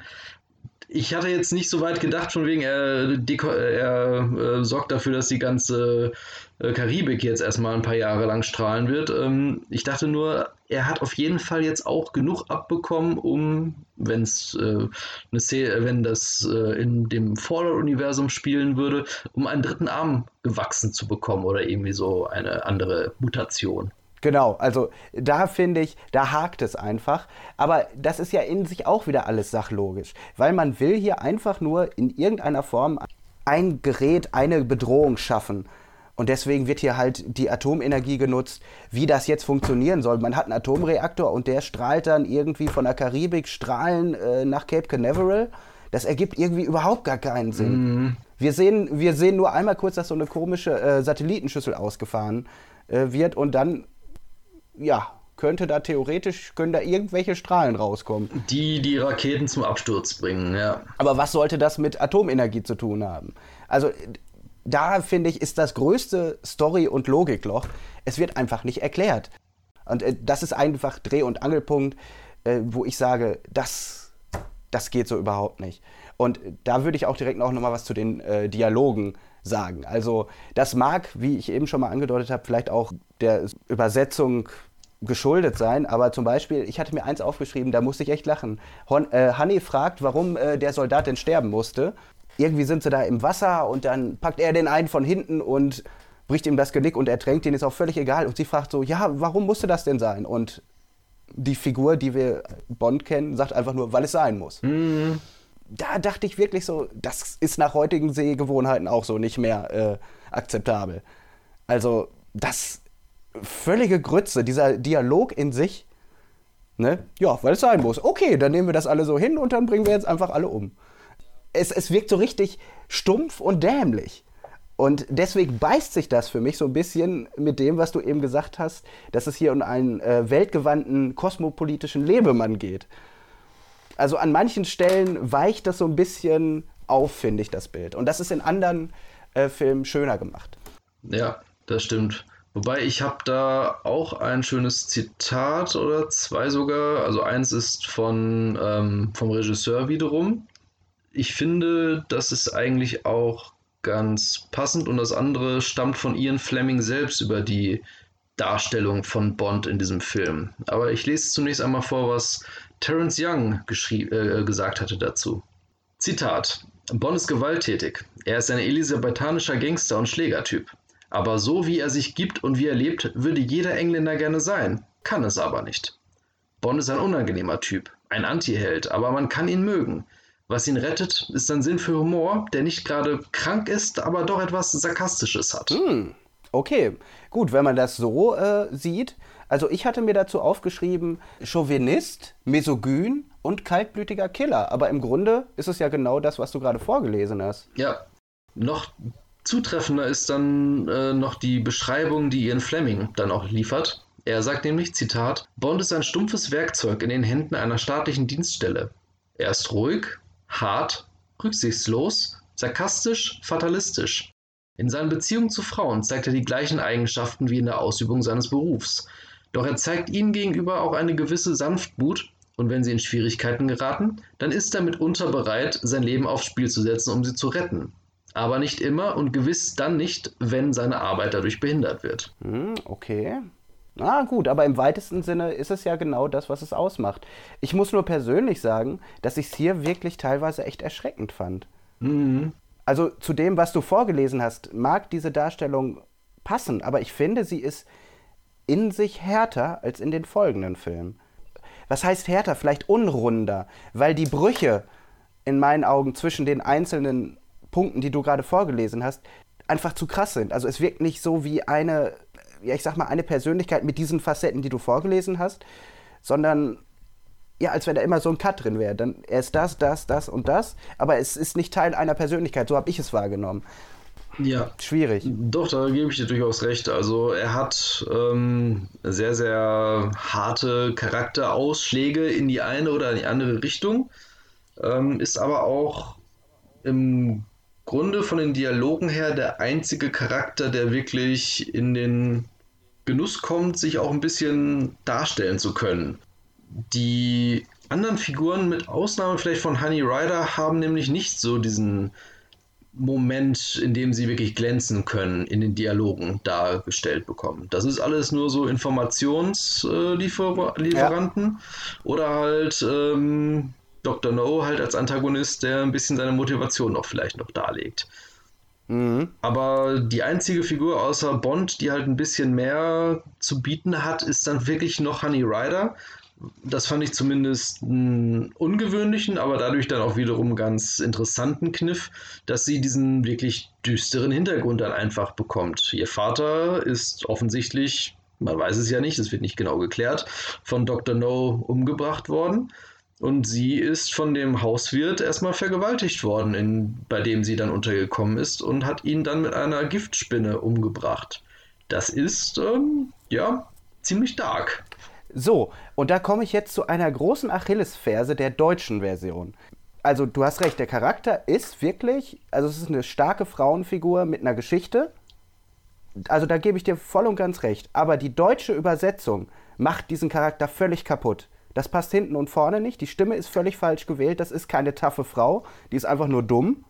Ich hatte jetzt nicht so weit gedacht, von wegen, er, er äh, sorgt dafür, dass die ganze äh, Karibik jetzt erstmal ein paar Jahre lang strahlen wird. Ähm, ich dachte nur, er hat auf jeden Fall jetzt auch genug abbekommen, um, wenn's, äh, eine wenn das äh, in dem Fallout-Universum spielen würde, um einen dritten Arm gewachsen zu bekommen oder irgendwie so eine andere Mutation. Genau, also da finde ich, da hakt es einfach. Aber das ist ja in sich auch wieder alles sachlogisch, weil man will hier einfach nur in irgendeiner Form ein Gerät, eine Bedrohung schaffen. Und deswegen wird hier halt die Atomenergie genutzt, wie das jetzt funktionieren soll. Man hat einen Atomreaktor und der strahlt dann irgendwie von der Karibik Strahlen äh, nach Cape Canaveral. Das ergibt irgendwie überhaupt gar keinen Sinn. Mhm. Wir, sehen, wir sehen nur einmal kurz, dass so eine komische äh, Satellitenschüssel ausgefahren äh, wird und dann ja, könnte da theoretisch, können da irgendwelche Strahlen rauskommen. Die die Raketen zum Absturz bringen, ja. Aber was sollte das mit Atomenergie zu tun haben? Also da finde ich, ist das größte Story- und Logikloch. Es wird einfach nicht erklärt. Und äh, das ist einfach Dreh- und Angelpunkt, äh, wo ich sage, das, das geht so überhaupt nicht. Und da würde ich auch direkt noch mal was zu den äh, Dialogen sagen. Also das mag, wie ich eben schon mal angedeutet habe, vielleicht auch der Übersetzung geschuldet sein, aber zum Beispiel, ich hatte mir eins aufgeschrieben, da musste ich echt lachen. Hon, äh, Honey fragt, warum äh, der Soldat denn sterben musste. Irgendwie sind sie da im Wasser und dann packt er den einen von hinten und bricht ihm das Genick und ertränkt ihn, ist auch völlig egal. Und sie fragt so, ja, warum musste das denn sein? Und die Figur, die wir Bond kennen, sagt einfach nur, weil es sein muss. Mhm. Da dachte ich wirklich so, das ist nach heutigen Sehgewohnheiten auch so nicht mehr äh, akzeptabel. Also, das völlige Grütze, dieser Dialog in sich. Ne? Ja, weil es sein muss. Okay, dann nehmen wir das alle so hin und dann bringen wir jetzt einfach alle um. Es, es wirkt so richtig stumpf und dämlich. Und deswegen beißt sich das für mich so ein bisschen mit dem, was du eben gesagt hast, dass es hier um einen äh, weltgewandten kosmopolitischen Lebemann geht. Also an manchen Stellen weicht das so ein bisschen auf, finde ich, das Bild. Und das ist in anderen äh, Filmen schöner gemacht. Ja, das stimmt. Wobei ich habe da auch ein schönes Zitat oder zwei sogar. Also eins ist von, ähm, vom Regisseur wiederum. Ich finde, das ist eigentlich auch ganz passend und das andere stammt von Ian Fleming selbst über die Darstellung von Bond in diesem Film. Aber ich lese zunächst einmal vor, was Terence Young äh, gesagt hatte dazu. Zitat: Bond ist gewalttätig. Er ist ein elisabethanischer Gangster und Schlägertyp. Aber so wie er sich gibt und wie er lebt, würde jeder Engländer gerne sein, kann es aber nicht. Bond ist ein unangenehmer Typ, ein Antiheld, aber man kann ihn mögen. Was ihn rettet, ist ein Sinn für Humor, der nicht gerade krank ist, aber doch etwas Sarkastisches hat. Hm, okay, gut, wenn man das so äh, sieht. Also ich hatte mir dazu aufgeschrieben, Chauvinist, Misogyn und kaltblütiger Killer. Aber im Grunde ist es ja genau das, was du gerade vorgelesen hast. Ja, noch zutreffender ist dann äh, noch die Beschreibung, die Ian Fleming dann auch liefert. Er sagt nämlich, Zitat, Bond ist ein stumpfes Werkzeug in den Händen einer staatlichen Dienststelle. Er ist ruhig, hart, rücksichtslos, sarkastisch, fatalistisch. In seinen Beziehungen zu Frauen zeigt er die gleichen Eigenschaften wie in der Ausübung seines Berufs. Doch er zeigt ihnen gegenüber auch eine gewisse Sanftmut, und wenn sie in Schwierigkeiten geraten, dann ist er mitunter bereit, sein Leben aufs Spiel zu setzen, um sie zu retten. Aber nicht immer und gewiss dann nicht, wenn seine Arbeit dadurch behindert wird. Hm, okay. Ah, gut, aber im weitesten Sinne ist es ja genau das, was es ausmacht. Ich muss nur persönlich sagen, dass ich es hier wirklich teilweise echt erschreckend fand. Mhm. Also zu dem, was du vorgelesen hast, mag diese Darstellung passen, aber ich finde, sie ist in sich härter als in den folgenden Filmen. Was heißt härter? Vielleicht unrunder, weil die Brüche in meinen Augen zwischen den einzelnen Punkten, die du gerade vorgelesen hast, einfach zu krass sind. Also es wirkt nicht so wie eine ja, ich sag mal, eine Persönlichkeit mit diesen Facetten, die du vorgelesen hast, sondern ja, als wenn da immer so ein Cut drin wäre. Dann er ist das, das, das und das, aber es ist nicht Teil einer Persönlichkeit. So habe ich es wahrgenommen. Ja. Schwierig. Doch, da gebe ich dir durchaus recht. Also er hat ähm, sehr, sehr harte Charakterausschläge in die eine oder in die andere Richtung, ähm, ist aber auch im Grunde von den Dialogen her der einzige Charakter, der wirklich in den Genuss kommt, sich auch ein bisschen darstellen zu können. Die anderen Figuren, mit Ausnahme vielleicht von Honey Rider, haben nämlich nicht so diesen Moment, in dem sie wirklich glänzen können, in den Dialogen dargestellt bekommen. Das ist alles nur so Informationslieferanten ja. oder halt ähm, Dr. No halt als Antagonist, der ein bisschen seine Motivation noch vielleicht noch darlegt. Mhm. Aber die einzige Figur außer Bond, die halt ein bisschen mehr zu bieten hat, ist dann wirklich noch Honey Rider. Das fand ich zumindest einen ungewöhnlichen, aber dadurch dann auch wiederum ganz interessanten Kniff, dass sie diesen wirklich düsteren Hintergrund dann einfach bekommt. Ihr Vater ist offensichtlich, man weiß es ja nicht, es wird nicht genau geklärt, von Dr. No umgebracht worden. Und sie ist von dem Hauswirt erstmal vergewaltigt worden, in, bei dem sie dann untergekommen ist und hat ihn dann mit einer Giftspinne umgebracht. Das ist, ähm, ja, ziemlich dark. So, und da komme ich jetzt zu einer großen Achillesferse der deutschen Version. Also, du hast recht, der Charakter ist wirklich, also es ist eine starke Frauenfigur mit einer Geschichte. Also, da gebe ich dir voll und ganz recht. Aber die deutsche Übersetzung macht diesen Charakter völlig kaputt. Das passt hinten und vorne nicht. Die Stimme ist völlig falsch gewählt. Das ist keine taffe Frau. Die ist einfach nur dumm.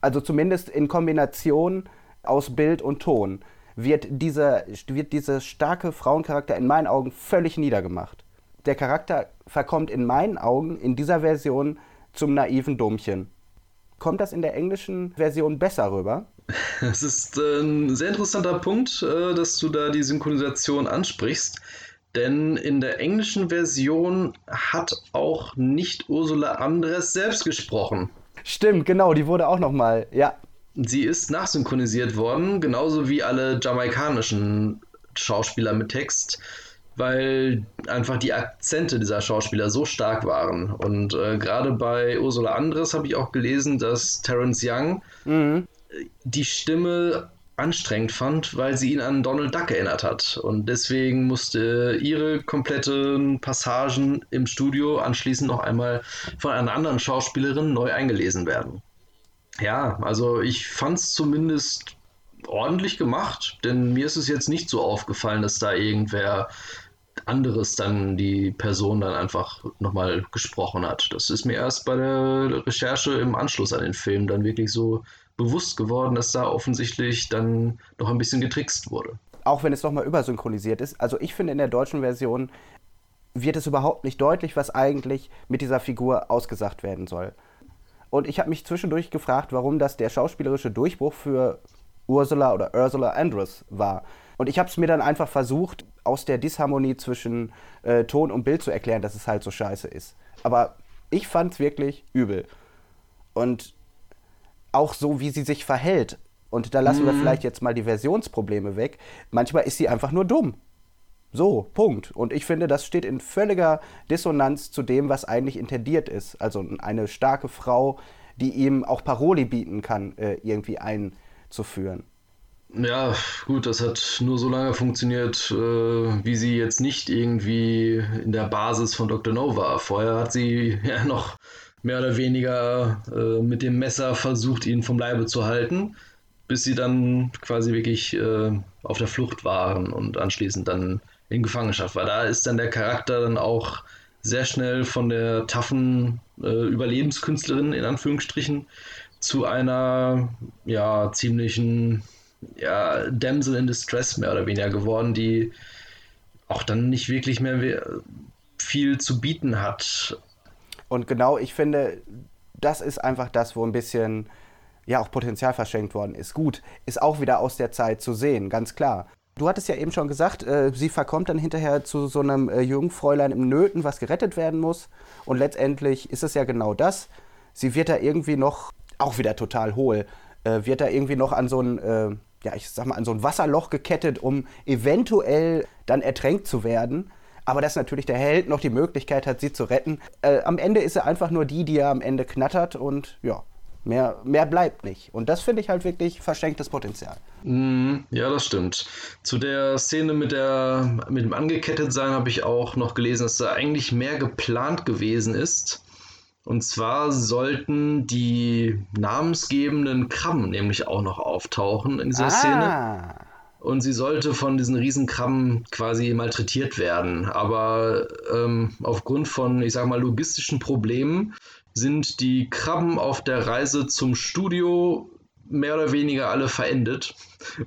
Also zumindest in Kombination aus Bild und Ton wird dieser, wird dieser starke Frauencharakter in meinen Augen völlig niedergemacht. Der Charakter verkommt in meinen Augen in dieser Version zum naiven Dummchen. Kommt das in der englischen Version besser rüber? Das ist äh, ein sehr interessanter Punkt, äh, dass du da die Synchronisation ansprichst. Denn in der englischen Version hat auch nicht Ursula Andres selbst gesprochen. Stimmt, genau, die wurde auch nochmal, ja. Sie ist nachsynchronisiert worden, genauso wie alle jamaikanischen Schauspieler mit Text, weil einfach die Akzente dieser Schauspieler so stark waren. Und äh, gerade bei Ursula Andres habe ich auch gelesen, dass Terence Young mhm die Stimme anstrengend fand, weil sie ihn an Donald Duck erinnert hat. Und deswegen musste ihre kompletten Passagen im Studio anschließend noch einmal von einer anderen Schauspielerin neu eingelesen werden. Ja, also ich fand es zumindest ordentlich gemacht, denn mir ist es jetzt nicht so aufgefallen, dass da irgendwer anderes dann die Person dann einfach nochmal gesprochen hat. Das ist mir erst bei der Recherche im Anschluss an den Film dann wirklich so bewusst geworden, dass da offensichtlich dann noch ein bisschen getrickst wurde. Auch wenn es nochmal übersynchronisiert ist. Also ich finde in der deutschen Version wird es überhaupt nicht deutlich, was eigentlich mit dieser Figur ausgesagt werden soll. Und ich habe mich zwischendurch gefragt, warum das der schauspielerische Durchbruch für Ursula oder Ursula Andress war. Und ich habe es mir dann einfach versucht, aus der Disharmonie zwischen äh, Ton und Bild zu erklären, dass es halt so scheiße ist. Aber ich fand es wirklich übel. Und auch so, wie sie sich verhält. Und da lassen mhm. wir vielleicht jetzt mal die Versionsprobleme weg. Manchmal ist sie einfach nur dumm. So, Punkt. Und ich finde, das steht in völliger Dissonanz zu dem, was eigentlich intendiert ist. Also eine starke Frau, die ihm auch Paroli bieten kann, äh, irgendwie einzuführen. Ja, gut, das hat nur so lange funktioniert, äh, wie sie jetzt nicht irgendwie in der Basis von Dr. No war. Vorher hat sie ja noch mehr oder weniger äh, mit dem Messer versucht, ihn vom Leibe zu halten, bis sie dann quasi wirklich äh, auf der Flucht waren und anschließend dann in Gefangenschaft war. Da ist dann der Charakter dann auch sehr schnell von der taffen äh, Überlebenskünstlerin in Anführungsstrichen zu einer ja ziemlichen ja, Damsel in Distress mehr oder weniger geworden, die auch dann nicht wirklich mehr viel zu bieten hat. Und genau, ich finde, das ist einfach das, wo ein bisschen ja auch Potenzial verschenkt worden ist. Gut, ist auch wieder aus der Zeit zu sehen, ganz klar. Du hattest ja eben schon gesagt, äh, sie verkommt dann hinterher zu so einem äh, Jungfräulein im Nöten, was gerettet werden muss. Und letztendlich ist es ja genau das. Sie wird da irgendwie noch, auch wieder total hohl, äh, wird da irgendwie noch an so ein, äh, ja, ich sag mal, an so ein Wasserloch gekettet, um eventuell dann ertränkt zu werden aber dass natürlich der Held noch die Möglichkeit hat, sie zu retten. Äh, am Ende ist er einfach nur die, die er am Ende knattert und ja, mehr, mehr bleibt nicht. Und das finde ich halt wirklich verschenktes Potenzial. Mm, ja, das stimmt. Zu der Szene mit, der, mit dem Angekettetsein habe ich auch noch gelesen, dass da eigentlich mehr geplant gewesen ist. Und zwar sollten die namensgebenden Krabben nämlich auch noch auftauchen in dieser ah. Szene und sie sollte von diesen Riesenkrabben quasi malträtiert werden. Aber ähm, aufgrund von, ich sag mal, logistischen Problemen sind die Krabben auf der Reise zum Studio mehr oder weniger alle verendet.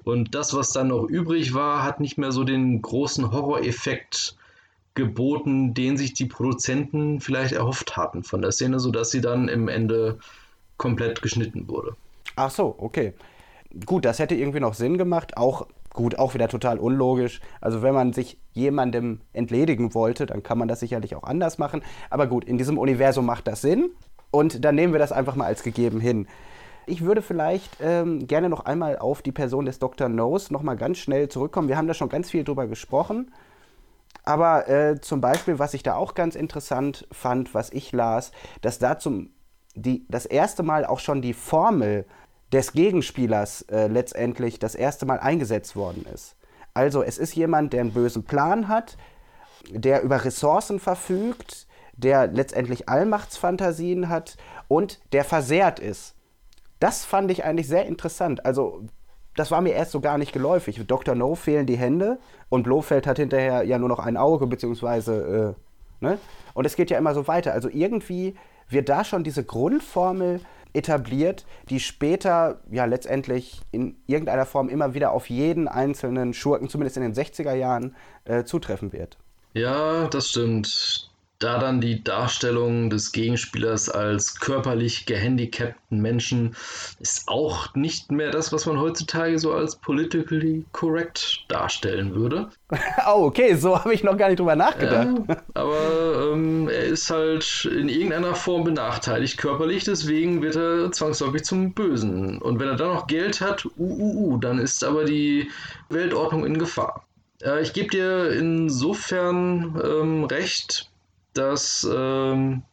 Und das, was dann noch übrig war, hat nicht mehr so den großen Horroreffekt geboten, den sich die Produzenten vielleicht erhofft hatten von der Szene, sodass sie dann im Ende komplett geschnitten wurde. Ach so, okay. Gut, das hätte irgendwie noch Sinn gemacht, auch Gut, auch wieder total unlogisch. Also wenn man sich jemandem entledigen wollte, dann kann man das sicherlich auch anders machen. Aber gut, in diesem Universum macht das Sinn. Und dann nehmen wir das einfach mal als gegeben hin. Ich würde vielleicht ähm, gerne noch einmal auf die Person des Dr. Nose noch mal ganz schnell zurückkommen. Wir haben da schon ganz viel drüber gesprochen. Aber äh, zum Beispiel, was ich da auch ganz interessant fand, was ich las, dass da zum, die, das erste Mal auch schon die Formel des Gegenspielers äh, letztendlich das erste Mal eingesetzt worden ist. Also es ist jemand, der einen bösen Plan hat, der über Ressourcen verfügt, der letztendlich Allmachtsfantasien hat und der versehrt ist. Das fand ich eigentlich sehr interessant. Also das war mir erst so gar nicht geläufig. Dr. No fehlen die Hände und Blofeld hat hinterher ja nur noch ein Auge, beziehungsweise, äh, ne? Und es geht ja immer so weiter. Also irgendwie wird da schon diese Grundformel etabliert, die später ja letztendlich in irgendeiner Form immer wieder auf jeden einzelnen Schurken, zumindest in den 60er Jahren, äh, zutreffen wird. Ja, das stimmt da dann die Darstellung des Gegenspielers als körperlich gehandicapten Menschen ist auch nicht mehr das, was man heutzutage so als politically correct darstellen würde. oh, okay, so habe ich noch gar nicht drüber nachgedacht. Ja, aber ähm, er ist halt in irgendeiner Form benachteiligt körperlich, deswegen wird er zwangsläufig zum Bösen. Und wenn er dann noch Geld hat, uh, uh, uh, dann ist aber die Weltordnung in Gefahr. Äh, ich gebe dir insofern ähm, recht, dass ähm,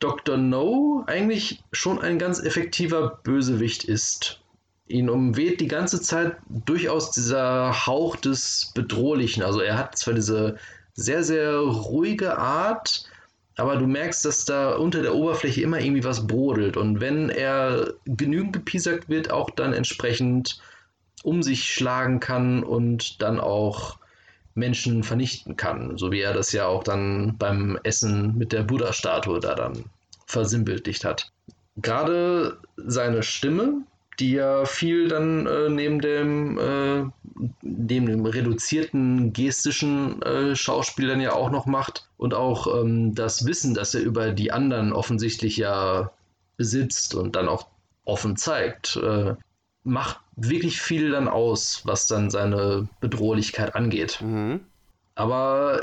Dr. No eigentlich schon ein ganz effektiver Bösewicht ist. ihn umweht die ganze Zeit durchaus dieser Hauch des Bedrohlichen. Also er hat zwar diese sehr, sehr ruhige Art, aber du merkst, dass da unter der Oberfläche immer irgendwie was brodelt. Und wenn er genügend gepiesackt wird, auch dann entsprechend um sich schlagen kann und dann auch Menschen vernichten kann. So wie er das ja auch dann beim Essen mit der Buddha-Statue da dann versinnbildlicht hat. Gerade seine Stimme, die ja viel dann äh, neben dem äh, neben dem reduzierten gestischen äh, Schauspiel dann ja auch noch macht und auch ähm, das Wissen, das er über die anderen offensichtlich ja besitzt und dann auch offen zeigt, äh, macht wirklich viel dann aus, was dann seine Bedrohlichkeit angeht. Mhm. Aber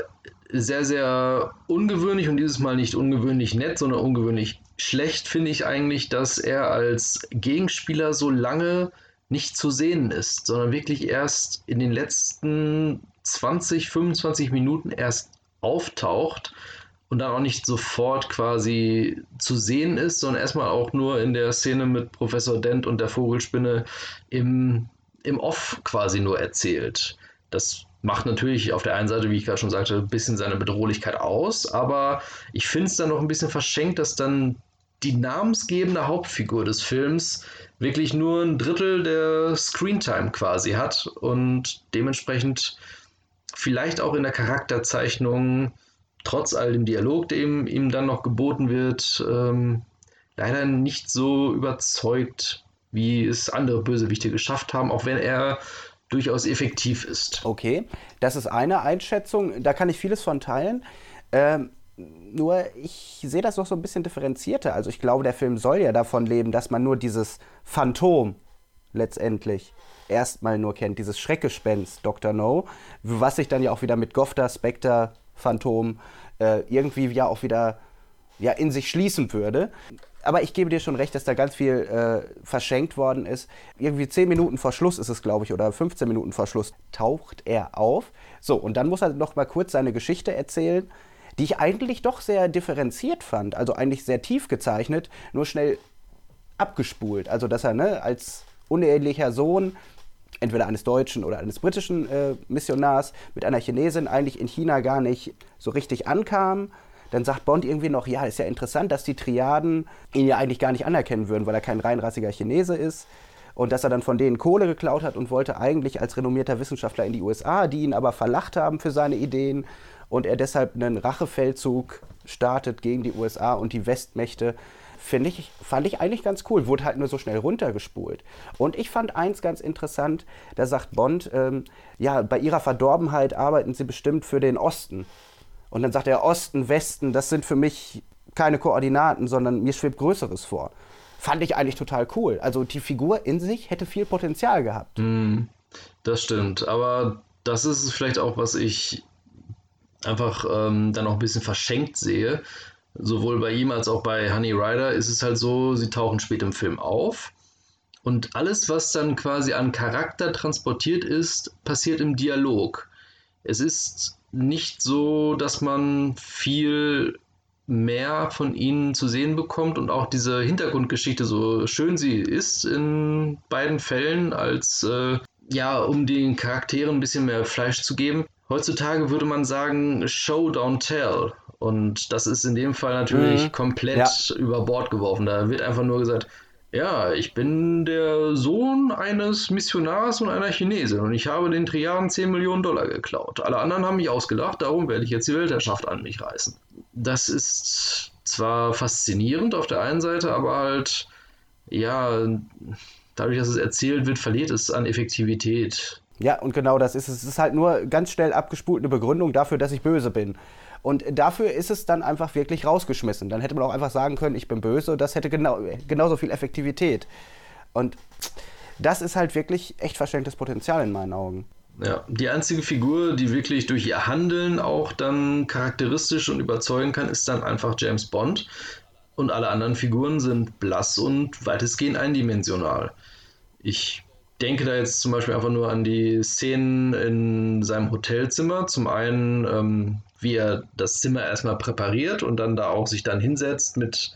sehr, sehr ungewöhnlich und dieses Mal nicht ungewöhnlich nett, sondern ungewöhnlich schlecht finde ich eigentlich, dass er als Gegenspieler so lange nicht zu sehen ist, sondern wirklich erst in den letzten 20, 25 Minuten erst auftaucht und dann auch nicht sofort quasi zu sehen ist, sondern erstmal auch nur in der Szene mit Professor Dent und der Vogelspinne im, im Off quasi nur erzählt. Das macht natürlich auf der einen Seite, wie ich gerade schon sagte, ein bisschen seine Bedrohlichkeit aus, aber ich finde es dann noch ein bisschen verschenkt, dass dann die namensgebende Hauptfigur des Films wirklich nur ein Drittel der Screentime quasi hat und dementsprechend vielleicht auch in der Charakterzeichnung, trotz all dem Dialog, dem ihm dann noch geboten wird, ähm, leider nicht so überzeugt, wie es andere Bösewichte geschafft haben, auch wenn er durchaus effektiv ist. Okay, das ist eine Einschätzung, da kann ich vieles von teilen. Ähm, nur ich sehe das noch so ein bisschen differenzierter. Also ich glaube, der Film soll ja davon leben, dass man nur dieses Phantom letztendlich erstmal nur kennt, dieses Schreckgespenst Dr. No, was sich dann ja auch wieder mit Gofta, Spectre, Phantom äh, irgendwie ja auch wieder ja, in sich schließen würde. Aber ich gebe dir schon recht, dass da ganz viel äh, verschenkt worden ist. Irgendwie 10 Minuten vor Schluss ist es, glaube ich, oder 15 Minuten vor Schluss taucht er auf. So, und dann muss er noch mal kurz seine Geschichte erzählen die ich eigentlich doch sehr differenziert fand, also eigentlich sehr tief gezeichnet, nur schnell abgespult. Also dass er ne, als unehelicher Sohn entweder eines deutschen oder eines britischen äh, Missionars mit einer Chinesin eigentlich in China gar nicht so richtig ankam. Dann sagt Bond irgendwie noch, ja, ist ja interessant, dass die Triaden ihn ja eigentlich gar nicht anerkennen würden, weil er kein reinrassiger Chinese ist. Und dass er dann von denen Kohle geklaut hat und wollte eigentlich als renommierter Wissenschaftler in die USA, die ihn aber verlacht haben für seine Ideen und er deshalb einen Rachefeldzug startet gegen die USA und die Westmächte. Finde ich, fand ich eigentlich ganz cool. Wurde halt nur so schnell runtergespult. Und ich fand eins ganz interessant, da sagt Bond, ähm, ja, bei ihrer Verdorbenheit arbeiten sie bestimmt für den Osten. Und dann sagt er, Osten, Westen, das sind für mich keine Koordinaten, sondern mir schwebt Größeres vor. Fand ich eigentlich total cool. Also die Figur in sich hätte viel Potenzial gehabt. Mm, das stimmt, aber das ist vielleicht auch, was ich einfach ähm, dann auch ein bisschen verschenkt sehe. Sowohl bei ihm als auch bei Honey Rider ist es halt so, sie tauchen spät im Film auf. Und alles, was dann quasi an Charakter transportiert ist, passiert im Dialog. Es ist nicht so, dass man viel mehr von ihnen zu sehen bekommt und auch diese Hintergrundgeschichte, so schön sie ist in beiden Fällen, als äh, ja, um den Charakteren ein bisschen mehr Fleisch zu geben, Heutzutage würde man sagen Show, don't tell. Und das ist in dem Fall natürlich mhm. komplett ja. über Bord geworfen. Da wird einfach nur gesagt, ja, ich bin der Sohn eines Missionars und einer Chinesin und ich habe den Triaden 10 Millionen Dollar geklaut. Alle anderen haben mich ausgelacht, darum werde ich jetzt die Weltherrschaft an mich reißen. Das ist zwar faszinierend auf der einen Seite, aber halt, ja, dadurch, dass es erzählt wird, verliert es an Effektivität. Ja, und genau das ist es. Es ist halt nur ganz schnell abgespult eine Begründung dafür, dass ich böse bin. Und dafür ist es dann einfach wirklich rausgeschmissen. Dann hätte man auch einfach sagen können, ich bin böse. Das hätte genau, genauso viel Effektivität. Und das ist halt wirklich echt verschenktes Potenzial in meinen Augen. Ja, die einzige Figur, die wirklich durch ihr Handeln auch dann charakteristisch und überzeugen kann, ist dann einfach James Bond. Und alle anderen Figuren sind blass und weitestgehend eindimensional. Ich denke da jetzt zum Beispiel einfach nur an die Szenen in seinem Hotelzimmer. Zum einen, ähm, wie er das Zimmer erstmal präpariert und dann da auch sich dann hinsetzt mit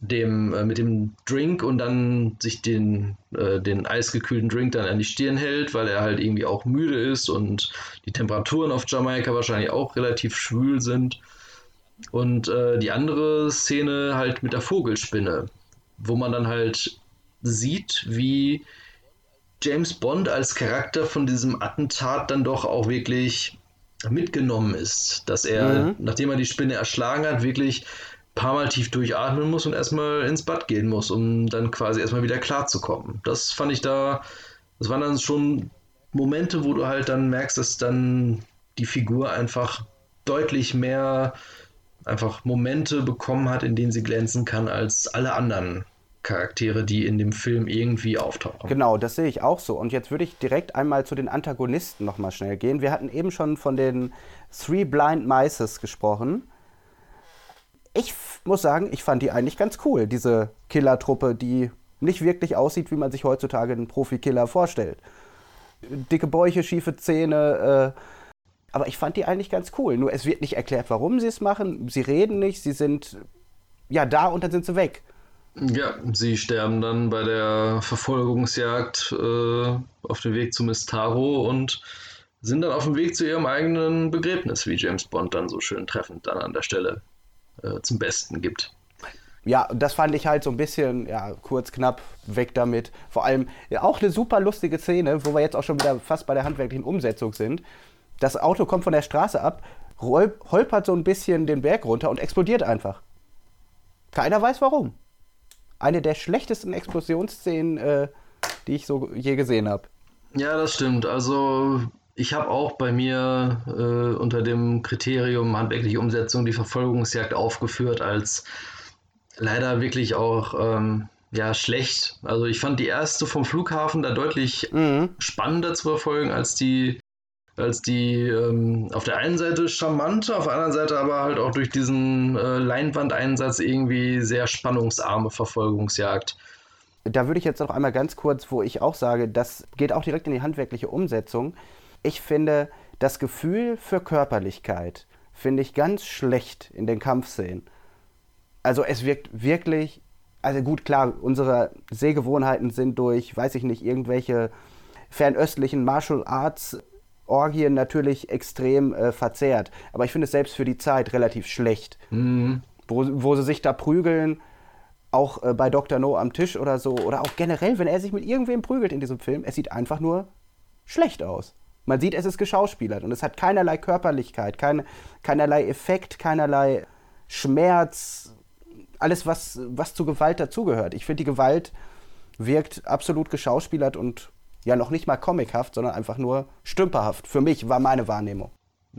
dem, äh, mit dem Drink und dann sich den, äh, den eisgekühlten Drink dann an die Stirn hält, weil er halt irgendwie auch müde ist und die Temperaturen auf Jamaika wahrscheinlich auch relativ schwül sind. Und äh, die andere Szene halt mit der Vogelspinne, wo man dann halt sieht, wie James Bond als Charakter von diesem Attentat dann doch auch wirklich mitgenommen ist. Dass er, mhm. nachdem er die Spinne erschlagen hat, wirklich paar Mal tief durchatmen muss und erstmal ins Bad gehen muss, um dann quasi erstmal wieder klarzukommen. Das fand ich da, das waren dann schon Momente, wo du halt dann merkst, dass dann die Figur einfach deutlich mehr einfach Momente bekommen hat, in denen sie glänzen kann, als alle anderen Charaktere, die in dem Film irgendwie auftauchen. Genau, das sehe ich auch so. Und jetzt würde ich direkt einmal zu den Antagonisten nochmal schnell gehen. Wir hatten eben schon von den Three Blind Mices gesprochen ich muss sagen, ich fand die eigentlich ganz cool, diese Killertruppe, die nicht wirklich aussieht, wie man sich heutzutage einen Profikiller vorstellt. Dicke Bäuche, schiefe Zähne, äh, aber ich fand die eigentlich ganz cool. Nur es wird nicht erklärt, warum sie es machen. Sie reden nicht, sie sind ja da und dann sind sie weg. Ja, sie sterben dann bei der Verfolgungsjagd äh, auf dem Weg zu Mistaro und sind dann auf dem Weg zu ihrem eigenen Begräbnis, wie James Bond dann so schön treffend dann an der Stelle äh, zum Besten gibt. Ja, das fand ich halt so ein bisschen, ja, kurz, knapp, weg damit. Vor allem ja, auch eine super lustige Szene, wo wir jetzt auch schon wieder fast bei der handwerklichen Umsetzung sind. Das Auto kommt von der Straße ab, holpert so ein bisschen den Berg runter und explodiert einfach. Keiner weiß warum. Eine der schlechtesten Explosionsszenen, äh, die ich so je gesehen habe. Ja, das stimmt. Also ich habe auch bei mir äh, unter dem Kriterium handwerkliche Umsetzung die Verfolgungsjagd aufgeführt als leider wirklich auch ähm, ja, schlecht. Also ich fand die erste vom Flughafen da deutlich mhm. spannender zu verfolgen als die, als die ähm, auf der einen Seite charmante, auf der anderen Seite aber halt auch durch diesen äh, Leinwandeinsatz irgendwie sehr spannungsarme Verfolgungsjagd. Da würde ich jetzt noch einmal ganz kurz, wo ich auch sage, das geht auch direkt in die handwerkliche Umsetzung ich finde, das Gefühl für Körperlichkeit finde ich ganz schlecht in den Kampfszenen. Also es wirkt wirklich, also gut, klar, unsere Sehgewohnheiten sind durch, weiß ich nicht, irgendwelche fernöstlichen Martial Arts Orgien natürlich extrem äh, verzerrt. Aber ich finde es selbst für die Zeit relativ schlecht. Mhm. Wo, wo sie sich da prügeln, auch äh, bei Dr. No am Tisch oder so, oder auch generell, wenn er sich mit irgendwem prügelt in diesem Film, es sieht einfach nur schlecht aus. Man sieht, es ist geschauspielert und es hat keinerlei Körperlichkeit, kein, keinerlei Effekt, keinerlei Schmerz, alles, was, was zu Gewalt dazugehört. Ich finde, die Gewalt wirkt absolut geschauspielert und ja noch nicht mal comichaft, sondern einfach nur stümperhaft. Für mich war meine Wahrnehmung.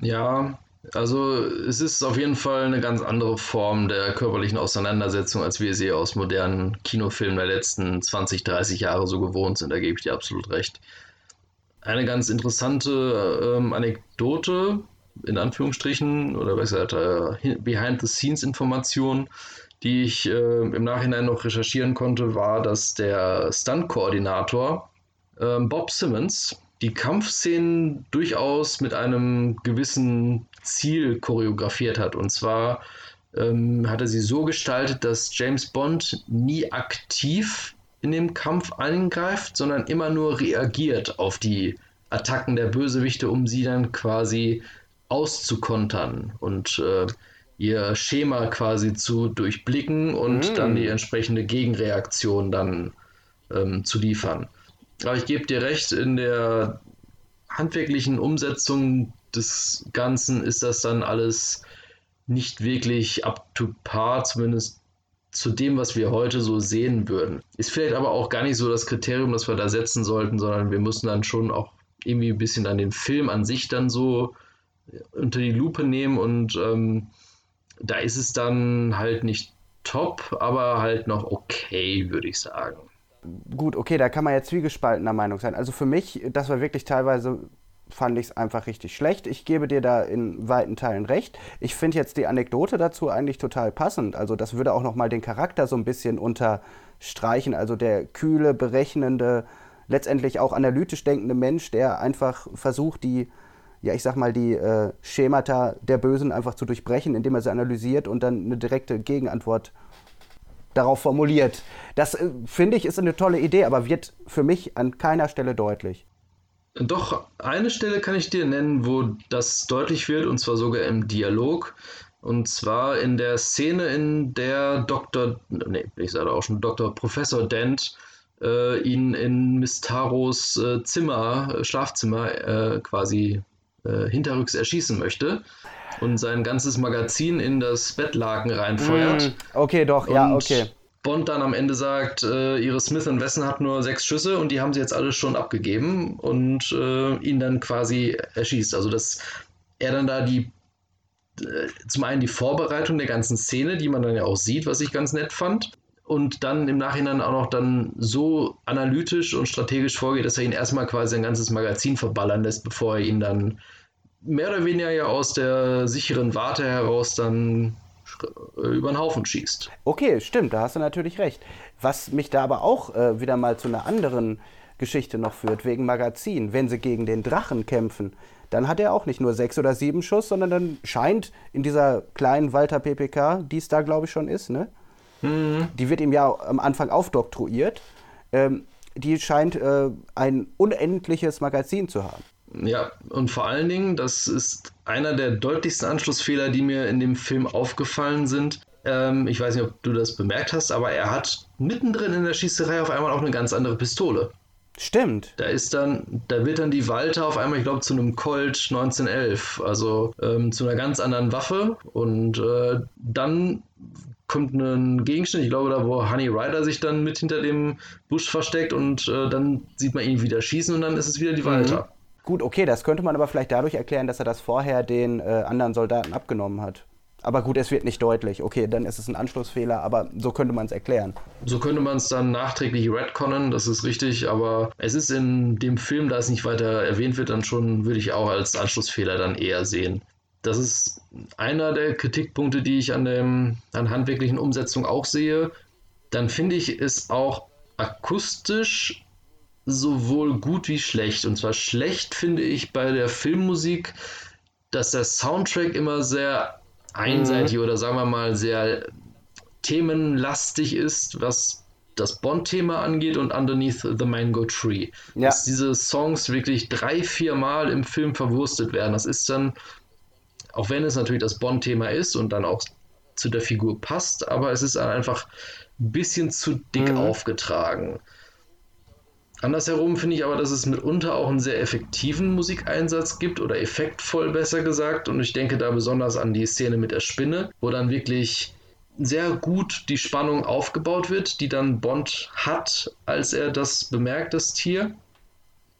Ja, also es ist auf jeden Fall eine ganz andere Form der körperlichen Auseinandersetzung, als wir sie aus modernen Kinofilmen der letzten 20, 30 Jahre so gewohnt sind. Da gebe ich dir absolut recht eine ganz interessante ähm, Anekdote, in Anführungsstrichen, oder besser gesagt, äh, Behind-the-Scenes-Information, die ich äh, im Nachhinein noch recherchieren konnte, war, dass der Stunt-Koordinator äh, Bob Simmons die Kampfszenen durchaus mit einem gewissen Ziel choreografiert hat. Und zwar ähm, hat er sie so gestaltet, dass James Bond nie aktiv in dem Kampf eingreift, sondern immer nur reagiert auf die Attacken der Bösewichte, um sie dann quasi auszukontern und äh, ihr Schema quasi zu durchblicken und mm. dann die entsprechende Gegenreaktion dann ähm, zu liefern. Aber ich gebe dir recht, in der handwerklichen Umsetzung des Ganzen ist das dann alles nicht wirklich up to par, zumindest zu dem, was wir heute so sehen würden. Ist vielleicht aber auch gar nicht so das Kriterium, das wir da setzen sollten, sondern wir müssen dann schon auch irgendwie ein bisschen an den Film an sich dann so unter die Lupe nehmen und ähm, da ist es dann halt nicht top, aber halt noch okay, würde ich sagen. Gut, okay, da kann man jetzt zwiegespaltener Meinung sein. Also für mich, das war wirklich teilweise fand ich es einfach richtig schlecht. Ich gebe dir da in weiten Teilen recht. Ich finde jetzt die Anekdote dazu eigentlich total passend. Also das würde auch nochmal den Charakter so ein bisschen unterstreichen. Also der kühle, berechnende, letztendlich auch analytisch denkende Mensch, der einfach versucht, die, ja ich sag mal, die äh, Schemata der Bösen einfach zu durchbrechen, indem er sie analysiert und dann eine direkte Gegenantwort darauf formuliert. Das äh, finde ich ist eine tolle Idee, aber wird für mich an keiner Stelle deutlich. Doch, eine Stelle kann ich dir nennen, wo das deutlich wird, und zwar sogar im Dialog. Und zwar in der Szene, in der Dr. Nee, ich sage auch schon Dr. Professor Dent äh, ihn in Mistaros äh, Zimmer, äh, Schlafzimmer äh, quasi äh, hinterrücks erschießen möchte und sein ganzes Magazin in das Bettlaken reinfeuert. Mm, okay, doch, ja, okay. Bond dann am Ende sagt, äh, ihre Smith Wesson hat nur sechs Schüsse und die haben sie jetzt alle schon abgegeben und äh, ihn dann quasi erschießt. Also dass er dann da die äh, zum einen die Vorbereitung der ganzen Szene, die man dann ja auch sieht, was ich ganz nett fand. Und dann im Nachhinein auch noch dann so analytisch und strategisch vorgeht, dass er ihn erstmal quasi ein ganzes Magazin verballern lässt, bevor er ihn dann mehr oder weniger ja aus der sicheren Warte heraus dann äh, über den Haufen schießt. Okay, stimmt, da hast du natürlich recht. Was mich da aber auch äh, wieder mal zu einer anderen Geschichte noch führt, wegen Magazin. Wenn sie gegen den Drachen kämpfen, dann hat er auch nicht nur sechs oder sieben Schuss, sondern dann scheint in dieser kleinen Walter PPK, die es da glaube ich schon ist, ne? Mhm. Die wird ihm ja am Anfang aufdoktroyiert. Ähm, die scheint äh, ein unendliches Magazin zu haben. Ja, und vor allen Dingen, das ist einer der deutlichsten Anschlussfehler, die mir in dem Film aufgefallen sind. Ähm, ich weiß nicht, ob du das bemerkt hast, aber er hat mittendrin in der Schießerei auf einmal auch eine ganz andere Pistole. Stimmt. Da ist dann, da wird dann die Walter auf einmal, ich glaube, zu einem Colt 1911, also ähm, zu einer ganz anderen Waffe. Und äh, dann kommt ein Gegenstand, ich glaube, da wo Honey Rider sich dann mit hinter dem Busch versteckt und äh, dann sieht man ihn wieder schießen und dann ist es wieder die Walter. Mhm. Gut, okay, das könnte man aber vielleicht dadurch erklären, dass er das vorher den äh, anderen Soldaten abgenommen hat. Aber gut, es wird nicht deutlich. Okay, dann ist es ein Anschlussfehler, aber so könnte man es erklären. So könnte man es dann nachträglich retconnen, das ist richtig, aber es ist in dem Film, da es nicht weiter erwähnt wird, dann schon, würde ich auch als Anschlussfehler dann eher sehen. Das ist einer der Kritikpunkte, die ich an der an handwerklichen Umsetzung auch sehe. Dann finde ich es auch akustisch sowohl gut wie schlecht. Und zwar schlecht finde ich bei der Filmmusik, dass der Soundtrack immer sehr einseitig mhm. oder sagen wir mal sehr themenlastig ist, was das Bond-Thema angeht und Underneath the Mango Tree. Ja. Dass diese Songs wirklich drei, vier Mal im Film verwurstet werden. Das ist dann, auch wenn es natürlich das Bond-Thema ist und dann auch zu der Figur passt, aber es ist einfach ein bisschen zu dick mhm. aufgetragen. Andersherum finde ich aber, dass es mitunter auch einen sehr effektiven Musikeinsatz gibt oder effektvoll besser gesagt. Und ich denke da besonders an die Szene mit der Spinne, wo dann wirklich sehr gut die Spannung aufgebaut wird, die dann Bond hat, als er das bemerkt, das Tier.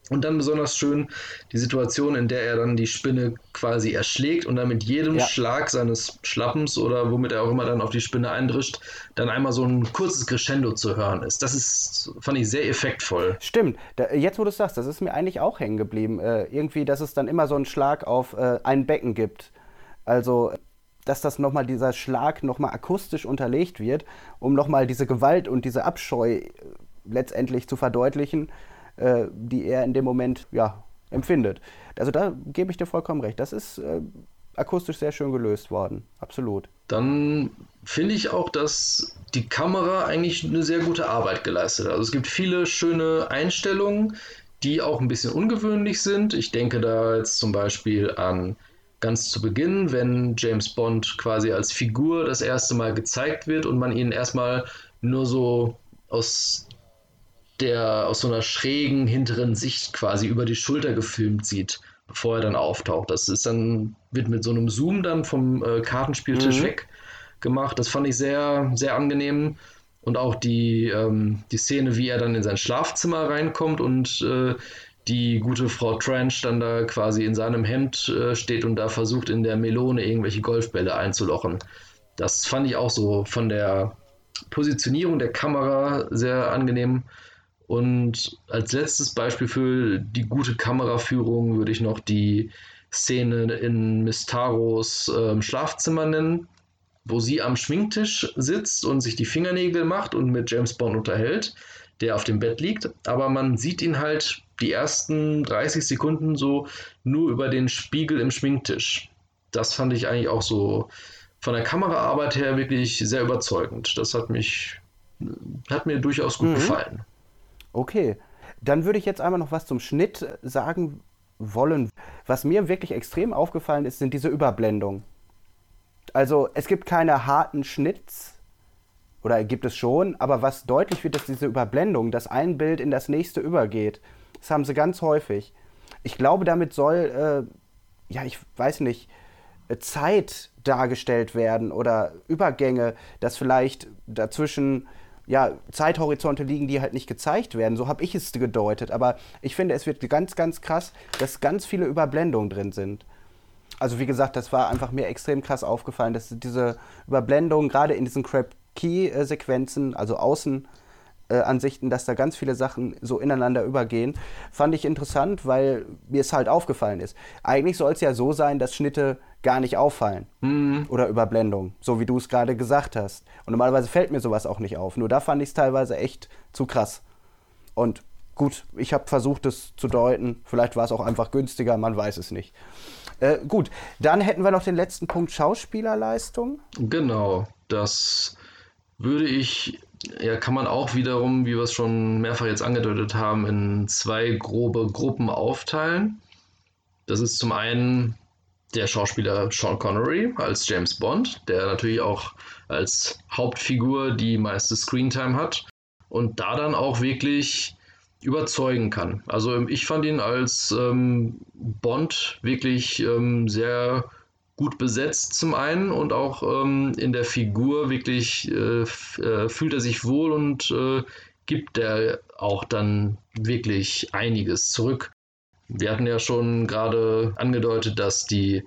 Und dann besonders schön die Situation, in der er dann die Spinne quasi erschlägt und dann mit jedem ja. Schlag seines Schlappens oder womit er auch immer dann auf die Spinne eindrischt, dann einmal so ein kurzes Crescendo zu hören ist. Das ist, fand ich sehr effektvoll. Stimmt. Da, jetzt, wo du es sagst, das ist mir eigentlich auch hängen geblieben. Äh, irgendwie, dass es dann immer so einen Schlag auf äh, ein Becken gibt. Also, dass das nochmal, dieser Schlag nochmal akustisch unterlegt wird, um nochmal diese Gewalt und diese Abscheu äh, letztendlich zu verdeutlichen äh, die er in dem Moment ja, empfindet. Also da gebe ich dir vollkommen recht. Das ist äh, akustisch sehr schön gelöst worden. Absolut. Dann finde ich auch, dass die Kamera eigentlich eine sehr gute Arbeit geleistet hat. Also es gibt viele schöne Einstellungen, die auch ein bisschen ungewöhnlich sind. Ich denke da jetzt zum Beispiel an ganz zu Beginn, wenn James Bond quasi als Figur das erste Mal gezeigt wird und man ihn erstmal nur so aus der aus so einer schrägen hinteren Sicht quasi über die Schulter gefilmt sieht, bevor er dann auftaucht. Das ist dann, wird mit so einem Zoom dann vom äh, Kartenspieltisch mhm. weg gemacht. Das fand ich sehr, sehr angenehm. Und auch die, ähm, die Szene, wie er dann in sein Schlafzimmer reinkommt und äh, die gute Frau Trench dann da quasi in seinem Hemd äh, steht und da versucht, in der Melone irgendwelche Golfbälle einzulochen. Das fand ich auch so von der Positionierung der Kamera sehr angenehm. Und als letztes Beispiel für die gute Kameraführung würde ich noch die Szene in Mistaros äh, Schlafzimmer nennen, wo sie am Schminktisch sitzt und sich die Fingernägel macht und mit James Bond unterhält, der auf dem Bett liegt. Aber man sieht ihn halt die ersten 30 Sekunden so nur über den Spiegel im Schminktisch. Das fand ich eigentlich auch so von der Kameraarbeit her wirklich sehr überzeugend. Das hat mich hat mir durchaus gut mhm. gefallen. Okay, dann würde ich jetzt einmal noch was zum Schnitt sagen wollen. Was mir wirklich extrem aufgefallen ist, sind diese Überblendungen. Also es gibt keine harten Schnitts, oder gibt es schon, aber was deutlich wird, ist diese Überblendung, dass ein Bild in das nächste übergeht. Das haben sie ganz häufig. Ich glaube, damit soll, äh, ja, ich weiß nicht, Zeit dargestellt werden oder Übergänge, dass vielleicht dazwischen ja, Zeithorizonte liegen, die halt nicht gezeigt werden. So habe ich es gedeutet. Aber ich finde, es wird ganz, ganz krass, dass ganz viele Überblendungen drin sind. Also wie gesagt, das war einfach mir extrem krass aufgefallen, dass diese Überblendungen gerade in diesen Crab-Key-Sequenzen, also außen äh, Ansichten, dass da ganz viele Sachen so ineinander übergehen, fand ich interessant, weil mir es halt aufgefallen ist. Eigentlich soll es ja so sein, dass Schnitte gar nicht auffallen mhm. oder Überblendung, so wie du es gerade gesagt hast. Und normalerweise fällt mir sowas auch nicht auf. Nur da fand ich es teilweise echt zu krass. Und gut, ich habe versucht, es zu deuten. Vielleicht war es auch einfach günstiger, man weiß es nicht. Äh, gut, dann hätten wir noch den letzten Punkt Schauspielerleistung. Genau, das würde ich ja, kann man auch wiederum, wie wir es schon mehrfach jetzt angedeutet haben, in zwei grobe Gruppen aufteilen. Das ist zum einen der Schauspieler Sean Connery als James Bond, der natürlich auch als Hauptfigur die meiste Screentime hat und da dann auch wirklich überzeugen kann. Also ich fand ihn als ähm, Bond wirklich ähm, sehr gut besetzt zum einen und auch ähm, in der Figur wirklich äh, äh, fühlt er sich wohl und äh, gibt er auch dann wirklich einiges zurück. Wir hatten ja schon gerade angedeutet, dass die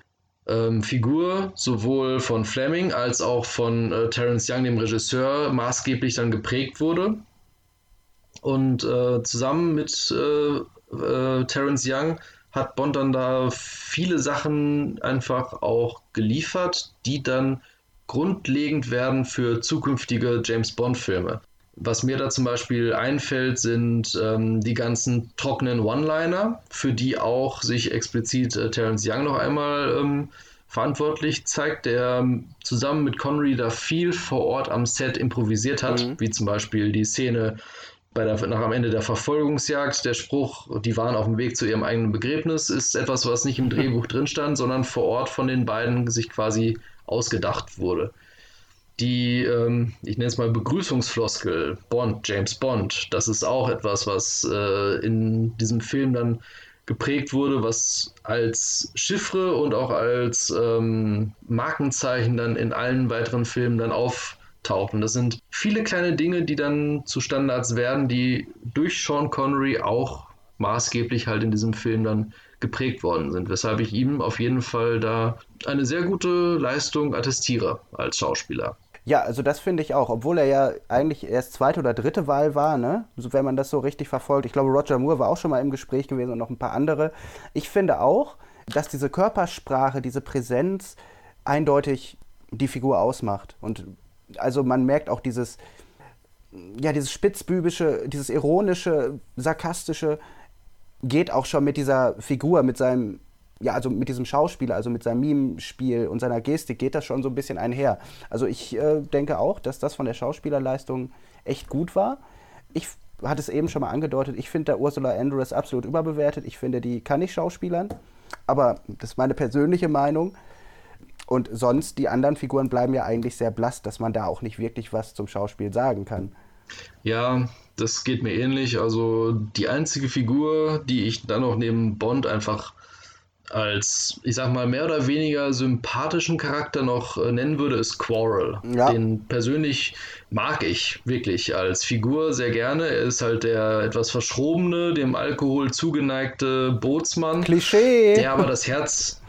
ähm, Figur sowohl von Fleming als auch von äh, Terence Young, dem Regisseur, maßgeblich dann geprägt wurde. Und äh, zusammen mit äh, Terence Young hat Bond dann da viele Sachen einfach auch geliefert, die dann grundlegend werden für zukünftige James Bond-Filme. Was mir da zum Beispiel einfällt, sind ähm, die ganzen trockenen One-Liner, für die auch sich explizit äh, Terence Young noch einmal ähm, verantwortlich zeigt, der ähm, zusammen mit Connery da viel vor Ort am Set improvisiert hat, mhm. wie zum Beispiel die Szene bei der, nach am Ende der Verfolgungsjagd, der Spruch, die waren auf dem Weg zu ihrem eigenen Begräbnis, ist etwas, was nicht im Drehbuch drin stand, sondern vor Ort von den beiden sich quasi ausgedacht wurde. Die, ähm, ich nenne es mal Begrüßungsfloskel, Bond, James Bond, das ist auch etwas, was äh, in diesem Film dann geprägt wurde, was als Chiffre und auch als ähm, Markenzeichen dann in allen weiteren Filmen dann auf tauchen. Das sind viele kleine Dinge, die dann zu Standards werden, die durch Sean Connery auch maßgeblich halt in diesem Film dann geprägt worden sind, weshalb ich ihm auf jeden Fall da eine sehr gute Leistung attestiere als Schauspieler. Ja, also das finde ich auch, obwohl er ja eigentlich erst zweite oder dritte Wahl war, ne? Also wenn man das so richtig verfolgt. Ich glaube, Roger Moore war auch schon mal im Gespräch gewesen und noch ein paar andere. Ich finde auch, dass diese Körpersprache, diese Präsenz eindeutig die Figur ausmacht. Und also man merkt auch dieses, ja, dieses spitzbübische, dieses ironische, sarkastische geht auch schon mit dieser Figur, mit seinem, ja, also mit diesem Schauspieler, also mit seinem Mimenspiel und seiner Gestik geht das schon so ein bisschen einher. Also ich äh, denke auch, dass das von der Schauspielerleistung echt gut war. Ich hatte es eben schon mal angedeutet, ich finde der Ursula Andress absolut überbewertet. Ich finde, die kann nicht schauspielern. Aber das ist meine persönliche Meinung. Und sonst, die anderen Figuren bleiben ja eigentlich sehr blass, dass man da auch nicht wirklich was zum Schauspiel sagen kann. Ja, das geht mir ähnlich. Also die einzige Figur, die ich dann noch neben Bond einfach als, ich sag mal, mehr oder weniger sympathischen Charakter noch äh, nennen würde, ist Quarrel. Ja. Den persönlich mag ich wirklich als Figur sehr gerne. Er ist halt der etwas verschrobene, dem Alkohol zugeneigte Bootsmann. Klischee! Der aber das Herz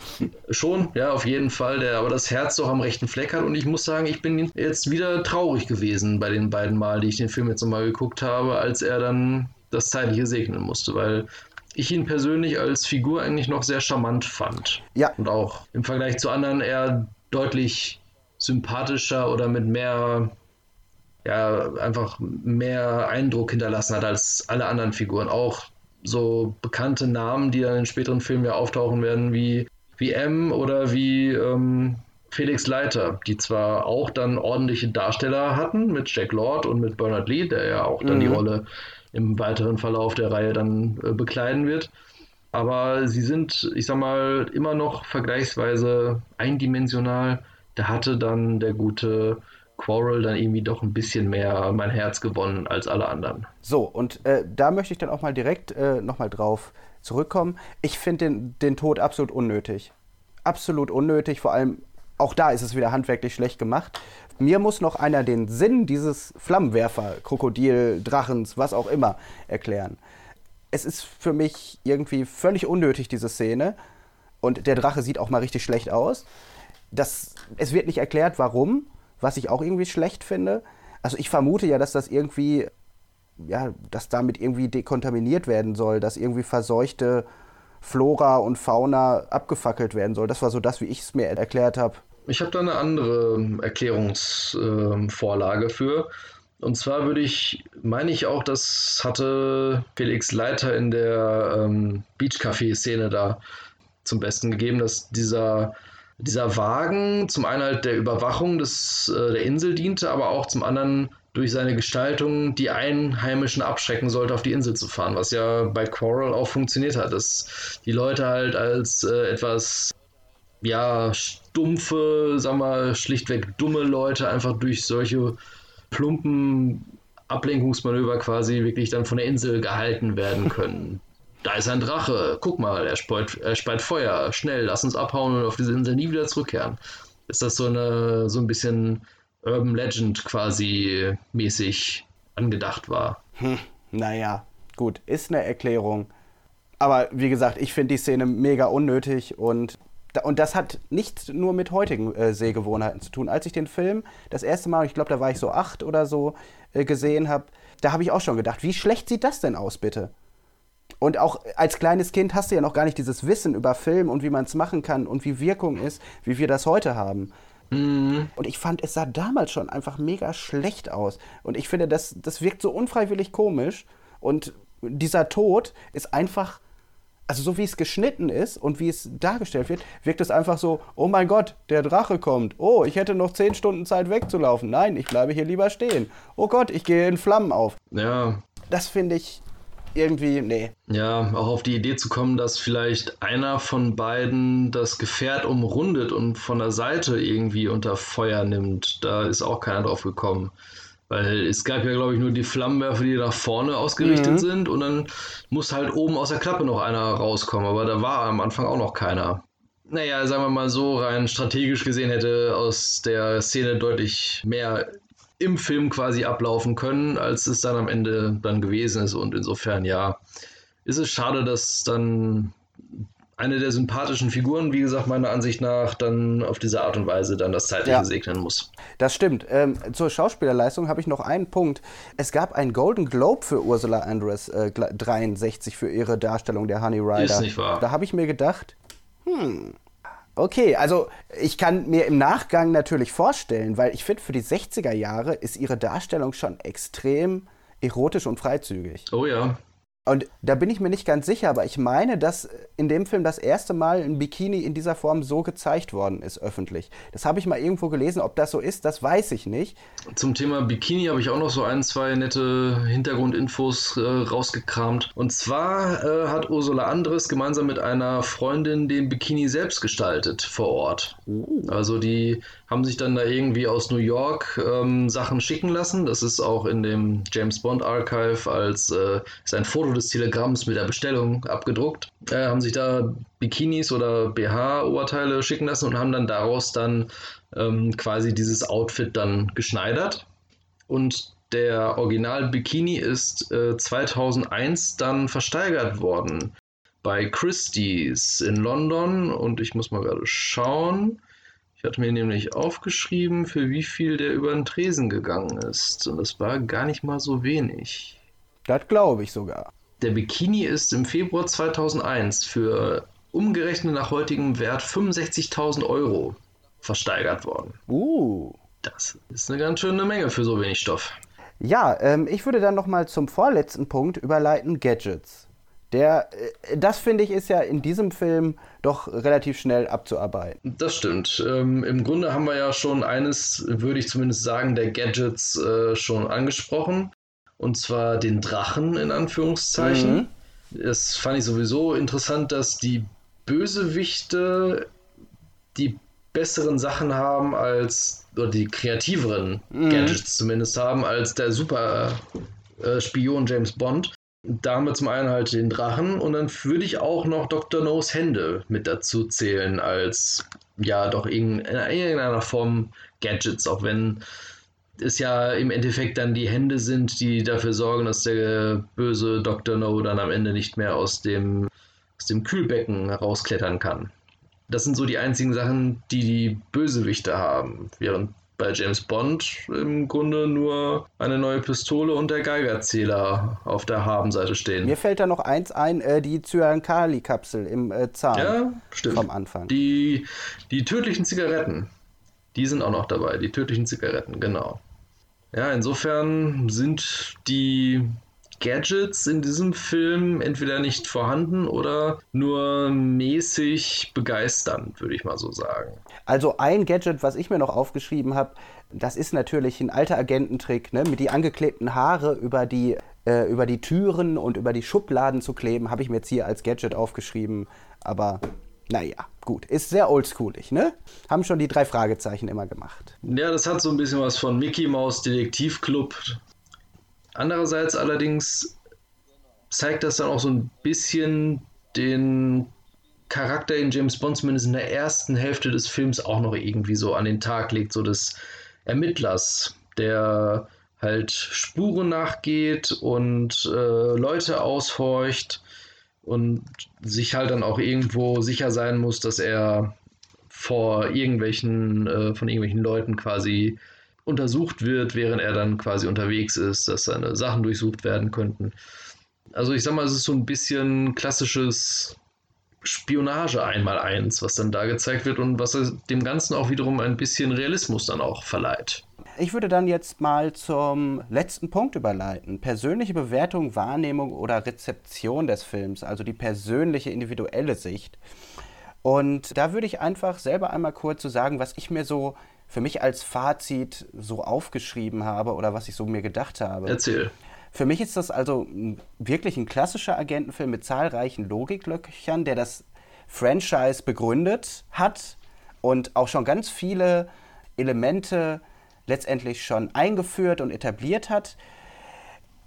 schon, ja, auf jeden Fall, der aber das Herz doch am rechten Fleck hat. Und ich muss sagen, ich bin jetzt wieder traurig gewesen bei den beiden Mal, die ich den Film jetzt nochmal geguckt habe, als er dann das Zeitliche segnen musste, weil ich ihn persönlich als Figur eigentlich noch sehr charmant fand. Ja. Und auch im Vergleich zu anderen eher deutlich sympathischer oder mit mehr, ja, einfach mehr Eindruck hinterlassen hat als alle anderen Figuren. Auch so bekannte Namen, die dann in späteren Filmen ja auftauchen werden, wie, wie M oder wie, ähm, Felix Leiter, die zwar auch dann ordentliche Darsteller hatten mit Jack Lord und mit Bernard Lee, der ja auch dann mhm. die Rolle im weiteren Verlauf der Reihe dann äh, bekleiden wird. Aber sie sind, ich sag mal, immer noch vergleichsweise eindimensional. Da hatte dann der gute Quarrel dann irgendwie doch ein bisschen mehr mein Herz gewonnen als alle anderen. So, und äh, da möchte ich dann auch mal direkt äh, nochmal drauf zurückkommen. Ich finde den, den Tod absolut unnötig. Absolut unnötig, vor allem auch da ist es wieder handwerklich schlecht gemacht. Mir muss noch einer den Sinn dieses Flammenwerfer, Krokodil, Drachens, was auch immer, erklären. Es ist für mich irgendwie völlig unnötig, diese Szene. Und der Drache sieht auch mal richtig schlecht aus. Das, es wird nicht erklärt, warum, was ich auch irgendwie schlecht finde. Also ich vermute ja, dass das irgendwie, ja, dass damit irgendwie dekontaminiert werden soll, dass irgendwie verseuchte Flora und Fauna abgefackelt werden soll. Das war so das, wie ich es mir erklärt habe. Ich habe da eine andere Erklärungsvorlage äh, für. Und zwar würde ich, meine ich auch, das hatte Felix Leiter in der ähm, Beach-Café-Szene da zum Besten gegeben, dass dieser, dieser Wagen zum einen halt der Überwachung des, äh, der Insel diente, aber auch zum anderen durch seine Gestaltung die Einheimischen abschrecken sollte, auf die Insel zu fahren, was ja bei Quarrel auch funktioniert hat, dass die Leute halt als äh, etwas ja, stumpfe, sag mal, schlichtweg dumme Leute einfach durch solche plumpen Ablenkungsmanöver quasi wirklich dann von der Insel gehalten werden können. da ist ein Drache, guck mal, er speit, er speit Feuer, schnell, lass uns abhauen und auf diese Insel nie wieder zurückkehren. Ist das so eine, so ein bisschen Urban Legend quasi mäßig angedacht war? Hm, naja, gut, ist eine Erklärung. Aber wie gesagt, ich finde die Szene mega unnötig und und das hat nichts nur mit heutigen äh, Sehgewohnheiten zu tun. Als ich den Film das erste Mal, ich glaube, da war ich so acht oder so, äh, gesehen habe, da habe ich auch schon gedacht, wie schlecht sieht das denn aus, bitte? Und auch als kleines Kind hast du ja noch gar nicht dieses Wissen über Film und wie man es machen kann und wie Wirkung ist, wie wir das heute haben. Mhm. Und ich fand, es sah damals schon einfach mega schlecht aus. Und ich finde, das, das wirkt so unfreiwillig komisch. Und dieser Tod ist einfach also so wie es geschnitten ist und wie es dargestellt wird, wirkt es einfach so, oh mein Gott, der Drache kommt. Oh, ich hätte noch zehn Stunden Zeit wegzulaufen. Nein, ich bleibe hier lieber stehen. Oh Gott, ich gehe in Flammen auf. Ja. Das finde ich irgendwie, nee. Ja, auch auf die Idee zu kommen, dass vielleicht einer von beiden das Gefährt umrundet und von der Seite irgendwie unter Feuer nimmt. Da ist auch keiner drauf gekommen. Weil es gab ja, glaube ich, nur die Flammenwerfer, die nach vorne ausgerichtet mhm. sind und dann muss halt oben aus der Klappe noch einer rauskommen. Aber da war am Anfang auch noch keiner. Naja, sagen wir mal so, rein strategisch gesehen hätte aus der Szene deutlich mehr im Film quasi ablaufen können, als es dann am Ende dann gewesen ist. Und insofern, ja, ist es schade, dass dann eine der sympathischen Figuren, wie gesagt, meiner Ansicht nach, dann auf diese Art und Weise dann das Zeitliche ja. segnen muss. Das stimmt. Ähm, zur Schauspielerleistung habe ich noch einen Punkt. Es gab einen Golden Globe für Ursula Andress äh, 63 für ihre Darstellung der Honey Rider. Ist nicht wahr. Da habe ich mir gedacht, hm, Okay, also ich kann mir im Nachgang natürlich vorstellen, weil ich finde, für die 60er Jahre ist ihre Darstellung schon extrem erotisch und freizügig. Oh ja. Und da bin ich mir nicht ganz sicher, aber ich meine, dass in dem Film das erste Mal ein Bikini in dieser Form so gezeigt worden ist, öffentlich. Das habe ich mal irgendwo gelesen. Ob das so ist, das weiß ich nicht. Zum Thema Bikini habe ich auch noch so ein, zwei nette Hintergrundinfos äh, rausgekramt. Und zwar äh, hat Ursula Andres gemeinsam mit einer Freundin den Bikini selbst gestaltet vor Ort. Uh. Also die haben sich dann da irgendwie aus New York ähm, Sachen schicken lassen. Das ist auch in dem James Bond Archive als äh, ist ein Foto des Telegramms mit der Bestellung abgedruckt. Äh, haben sich da Bikinis oder BH-Oberteile schicken lassen und haben dann daraus dann ähm, quasi dieses Outfit dann geschneidert. Und der Original Bikini ist äh, 2001 dann versteigert worden bei Christie's in London und ich muss mal gerade schauen. Ich hatte mir nämlich aufgeschrieben, für wie viel der über den Tresen gegangen ist. Und das war gar nicht mal so wenig. Das glaube ich sogar. Der Bikini ist im Februar 2001 für umgerechnet nach heutigem Wert 65.000 Euro versteigert worden. Uh. Das ist eine ganz schöne Menge für so wenig Stoff. Ja, ähm, ich würde dann nochmal zum vorletzten Punkt überleiten: Gadgets. Der, äh, das finde ich ist ja in diesem Film doch relativ schnell abzuarbeiten. Das stimmt. Ähm, Im Grunde haben wir ja schon eines, würde ich zumindest sagen, der Gadgets äh, schon angesprochen. Und zwar den Drachen in Anführungszeichen. Mhm. Das fand ich sowieso interessant, dass die Bösewichte die besseren Sachen haben als, oder die kreativeren mhm. Gadgets zumindest haben, als der super äh, Spion James Bond. Da haben wir zum einen halt den Drachen und dann würde ich auch noch Dr. No's Hände mit dazu zählen als ja doch in irgendeiner Form Gadgets, auch wenn es ja im Endeffekt dann die Hände sind, die dafür sorgen, dass der böse Dr. No dann am Ende nicht mehr aus dem, aus dem Kühlbecken herausklettern kann. Das sind so die einzigen Sachen, die die Bösewichte haben, während bei James Bond im Grunde nur eine neue Pistole und der Geigerzähler auf der Habenseite stehen. Mir fällt da noch eins ein, äh, die Cyankali-Kapsel im äh, Zahn ja, stimmt. vom Anfang. Die, die tödlichen Zigaretten, die sind auch noch dabei, die tödlichen Zigaretten, genau. Ja, insofern sind die Gadgets in diesem Film entweder nicht vorhanden oder nur mäßig begeisternd, würde ich mal so sagen. Also ein Gadget, was ich mir noch aufgeschrieben habe, das ist natürlich ein alter Agententrick, ne? mit die angeklebten Haare über die, äh, über die Türen und über die Schubladen zu kleben, habe ich mir jetzt hier als Gadget aufgeschrieben. Aber naja, gut. Ist sehr oldschoolig, ne? Haben schon die drei Fragezeichen immer gemacht. Ja, das hat so ein bisschen was von Mickey Mouse Detektivclub. Andererseits allerdings zeigt das dann auch so ein bisschen den Charakter in James Bond, zumindest in der ersten Hälfte des Films, auch noch irgendwie so an den Tag legt, so des Ermittlers, der halt Spuren nachgeht und äh, Leute aushorcht und sich halt dann auch irgendwo sicher sein muss, dass er vor irgendwelchen, äh, von irgendwelchen Leuten quasi untersucht wird, während er dann quasi unterwegs ist, dass seine Sachen durchsucht werden könnten. Also ich sag mal, es ist so ein bisschen klassisches Spionage einmal eins, was dann da gezeigt wird und was dem Ganzen auch wiederum ein bisschen Realismus dann auch verleiht. Ich würde dann jetzt mal zum letzten Punkt überleiten. Persönliche Bewertung, Wahrnehmung oder Rezeption des Films, also die persönliche individuelle Sicht. Und da würde ich einfach selber einmal kurz so sagen, was ich mir so für mich als Fazit so aufgeschrieben habe oder was ich so mir gedacht habe. Erzähl. Für mich ist das also wirklich ein klassischer Agentenfilm mit zahlreichen Logiklöchern, der das Franchise begründet hat und auch schon ganz viele Elemente letztendlich schon eingeführt und etabliert hat,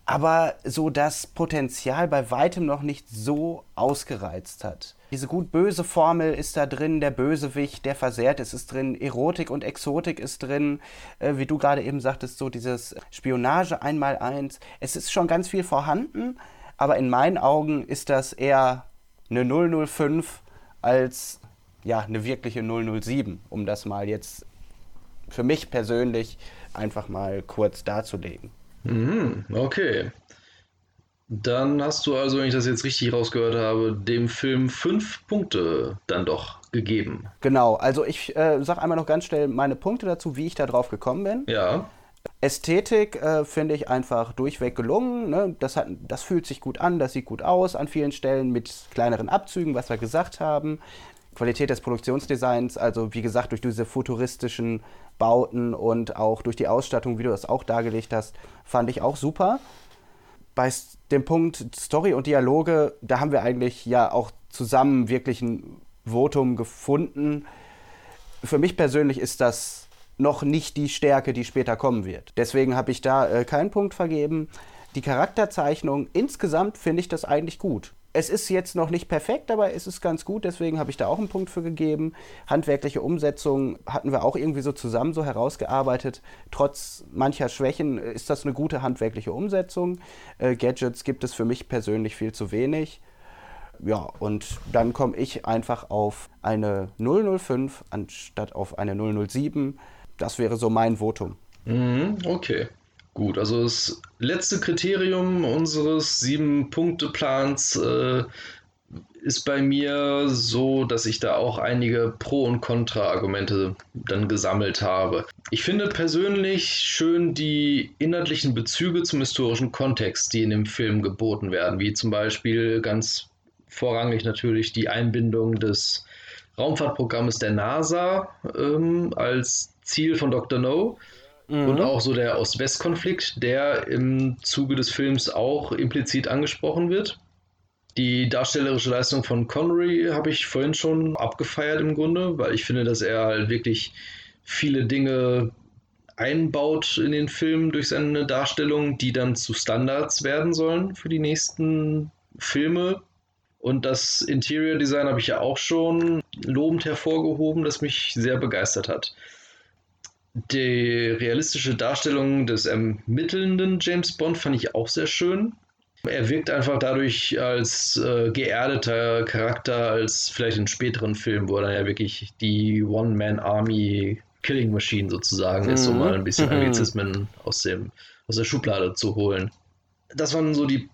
aber so das Potenzial bei weitem noch nicht so ausgereizt hat. Diese gut-böse Formel ist da drin, der Bösewicht, der versehrt ist, ist drin, Erotik und Exotik ist drin, äh, wie du gerade eben sagtest, so dieses Spionage einmal eins. Es ist schon ganz viel vorhanden, aber in meinen Augen ist das eher eine 005 als ja, eine wirkliche 007, um das mal jetzt für mich persönlich einfach mal kurz darzulegen. Mhm, okay. Dann hast du also, wenn ich das jetzt richtig rausgehört habe, dem Film fünf Punkte dann doch gegeben. Genau, also ich äh, sage einmal noch ganz schnell meine Punkte dazu, wie ich da drauf gekommen bin. Ja. Ästhetik äh, finde ich einfach durchweg gelungen. Ne? Das, hat, das fühlt sich gut an, das sieht gut aus an vielen Stellen mit kleineren Abzügen, was wir gesagt haben. Qualität des Produktionsdesigns, also wie gesagt, durch diese futuristischen Bauten und auch durch die Ausstattung, wie du das auch dargelegt hast, fand ich auch super. Bei dem Punkt Story und Dialoge, da haben wir eigentlich ja auch zusammen wirklich ein Votum gefunden. Für mich persönlich ist das noch nicht die Stärke, die später kommen wird. Deswegen habe ich da äh, keinen Punkt vergeben. Die Charakterzeichnung, insgesamt finde ich das eigentlich gut es ist jetzt noch nicht perfekt, aber es ist ganz gut, deswegen habe ich da auch einen Punkt für gegeben. Handwerkliche Umsetzung hatten wir auch irgendwie so zusammen so herausgearbeitet. Trotz mancher Schwächen ist das eine gute handwerkliche Umsetzung. Äh, Gadgets gibt es für mich persönlich viel zu wenig. Ja, und dann komme ich einfach auf eine 005 anstatt auf eine 007. Das wäre so mein Votum. Mhm, okay. Gut, also das letzte Kriterium unseres Sieben-Punkte-Plans äh, ist bei mir so, dass ich da auch einige Pro- und Kontra-Argumente dann gesammelt habe. Ich finde persönlich schön die inhaltlichen Bezüge zum historischen Kontext, die in dem Film geboten werden, wie zum Beispiel ganz vorrangig natürlich die Einbindung des Raumfahrtprogrammes der NASA ähm, als Ziel von Dr. No mhm. und auch so der Ost-West-Konflikt, der im Zuge des Films auch implizit angesprochen wird. Die darstellerische Leistung von Connery habe ich vorhin schon abgefeiert im Grunde, weil ich finde, dass er halt wirklich viele Dinge einbaut in den Film durch seine Darstellung, die dann zu Standards werden sollen für die nächsten Filme. Und das Interior Design habe ich ja auch schon lobend hervorgehoben, das mich sehr begeistert hat. Die realistische Darstellung des ermittelnden James Bond fand ich auch sehr schön. Er wirkt einfach dadurch als äh, geerdeter Charakter als vielleicht in späteren Filmen, wo er dann ja wirklich die One-Man-Army Killing Machine sozusagen mhm. ist, um mhm. mal ein bisschen mhm. Anglizismen aus, dem, aus der Schublade zu holen. Das waren so die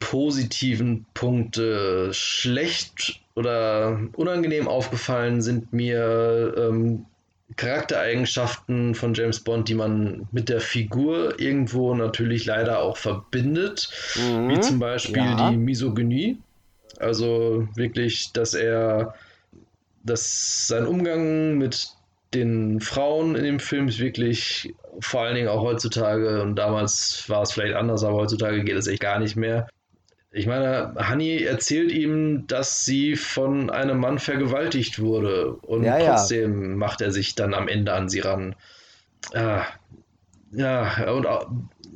positiven Punkte. Schlecht oder unangenehm aufgefallen sind mir ähm, Charaktereigenschaften von James Bond, die man mit der Figur irgendwo natürlich leider auch verbindet, mhm. wie zum Beispiel ja. die Misogynie. Also wirklich, dass er, dass sein Umgang mit den Frauen in dem Film ist wirklich vor allen Dingen auch heutzutage und damals war es vielleicht anders, aber heutzutage geht es echt gar nicht mehr. Ich meine, Honey erzählt ihm, dass sie von einem Mann vergewaltigt wurde und ja, trotzdem ja. macht er sich dann am Ende an sie ran. Ah, ja, und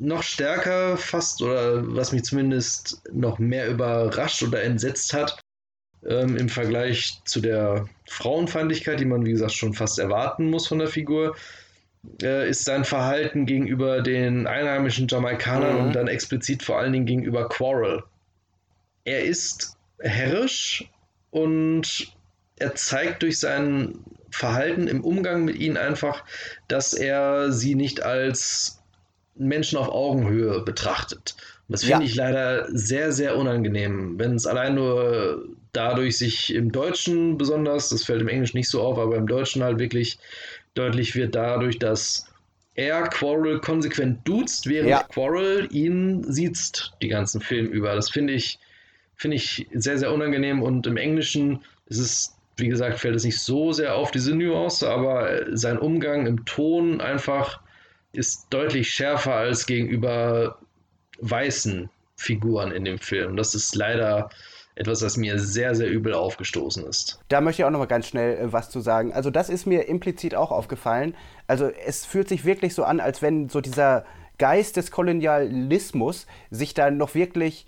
noch stärker fast, oder was mich zumindest noch mehr überrascht oder entsetzt hat, ähm, im Vergleich zu der Frauenfeindlichkeit, die man, wie gesagt, schon fast erwarten muss von der Figur, äh, ist sein Verhalten gegenüber den einheimischen Jamaikanern mhm. und dann explizit vor allen Dingen gegenüber Quarrel. Er ist herrisch und er zeigt durch sein Verhalten im Umgang mit ihnen einfach, dass er sie nicht als Menschen auf Augenhöhe betrachtet. Und das finde ja. ich leider sehr, sehr unangenehm. Wenn es allein nur dadurch sich im Deutschen besonders, das fällt im Englischen nicht so auf, aber im Deutschen halt wirklich deutlich wird dadurch, dass er Quarrel konsequent duzt, während ja. Quarrel ihn sieht die ganzen Film über. Das finde ich, finde ich sehr, sehr unangenehm und im Englischen ist es, wie gesagt, fällt es nicht so sehr auf diese Nuance, aber sein Umgang im Ton einfach ist deutlich schärfer als gegenüber weißen Figuren in dem Film. Das ist leider etwas, was mir sehr, sehr übel aufgestoßen ist. Da möchte ich auch noch mal ganz schnell äh, was zu sagen. Also das ist mir implizit auch aufgefallen. Also es fühlt sich wirklich so an, als wenn so dieser Geist des Kolonialismus sich da noch wirklich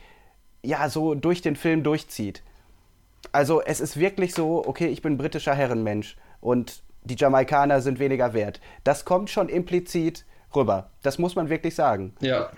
ja so durch den Film durchzieht. Also es ist wirklich so, okay, ich bin britischer Herrenmensch und die Jamaikaner sind weniger wert. Das kommt schon implizit rüber. Das muss man wirklich sagen. Ja,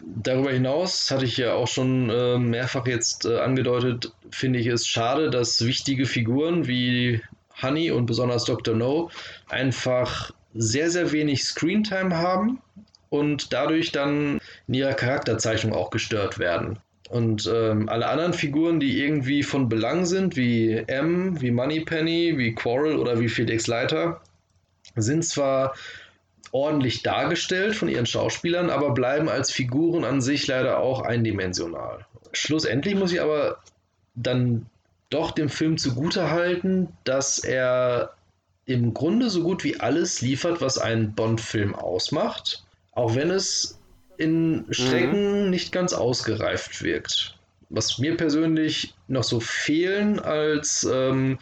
Darüber hinaus hatte ich ja auch schon äh, mehrfach jetzt äh, angedeutet, finde ich es schade, dass wichtige Figuren wie Honey und besonders Dr. No einfach sehr, sehr wenig Screentime haben und dadurch dann in ihrer Charakterzeichnung auch gestört werden. Und ähm, alle anderen Figuren, die irgendwie von Belang sind, wie M, wie Moneypenny, wie Quarrel oder wie Felix Leiter, sind zwar ordentlich dargestellt von ihren Schauspielern, aber bleiben als Figuren an sich leider auch eindimensional. Schlussendlich muss ich aber dann doch dem Film zugutehalten, dass er im Grunde so gut wie alles liefert, was einen Bond-Film ausmacht, auch wenn es in Strecken mhm. nicht ganz ausgereift wirkt. Was mir persönlich noch so fehlen als ähm,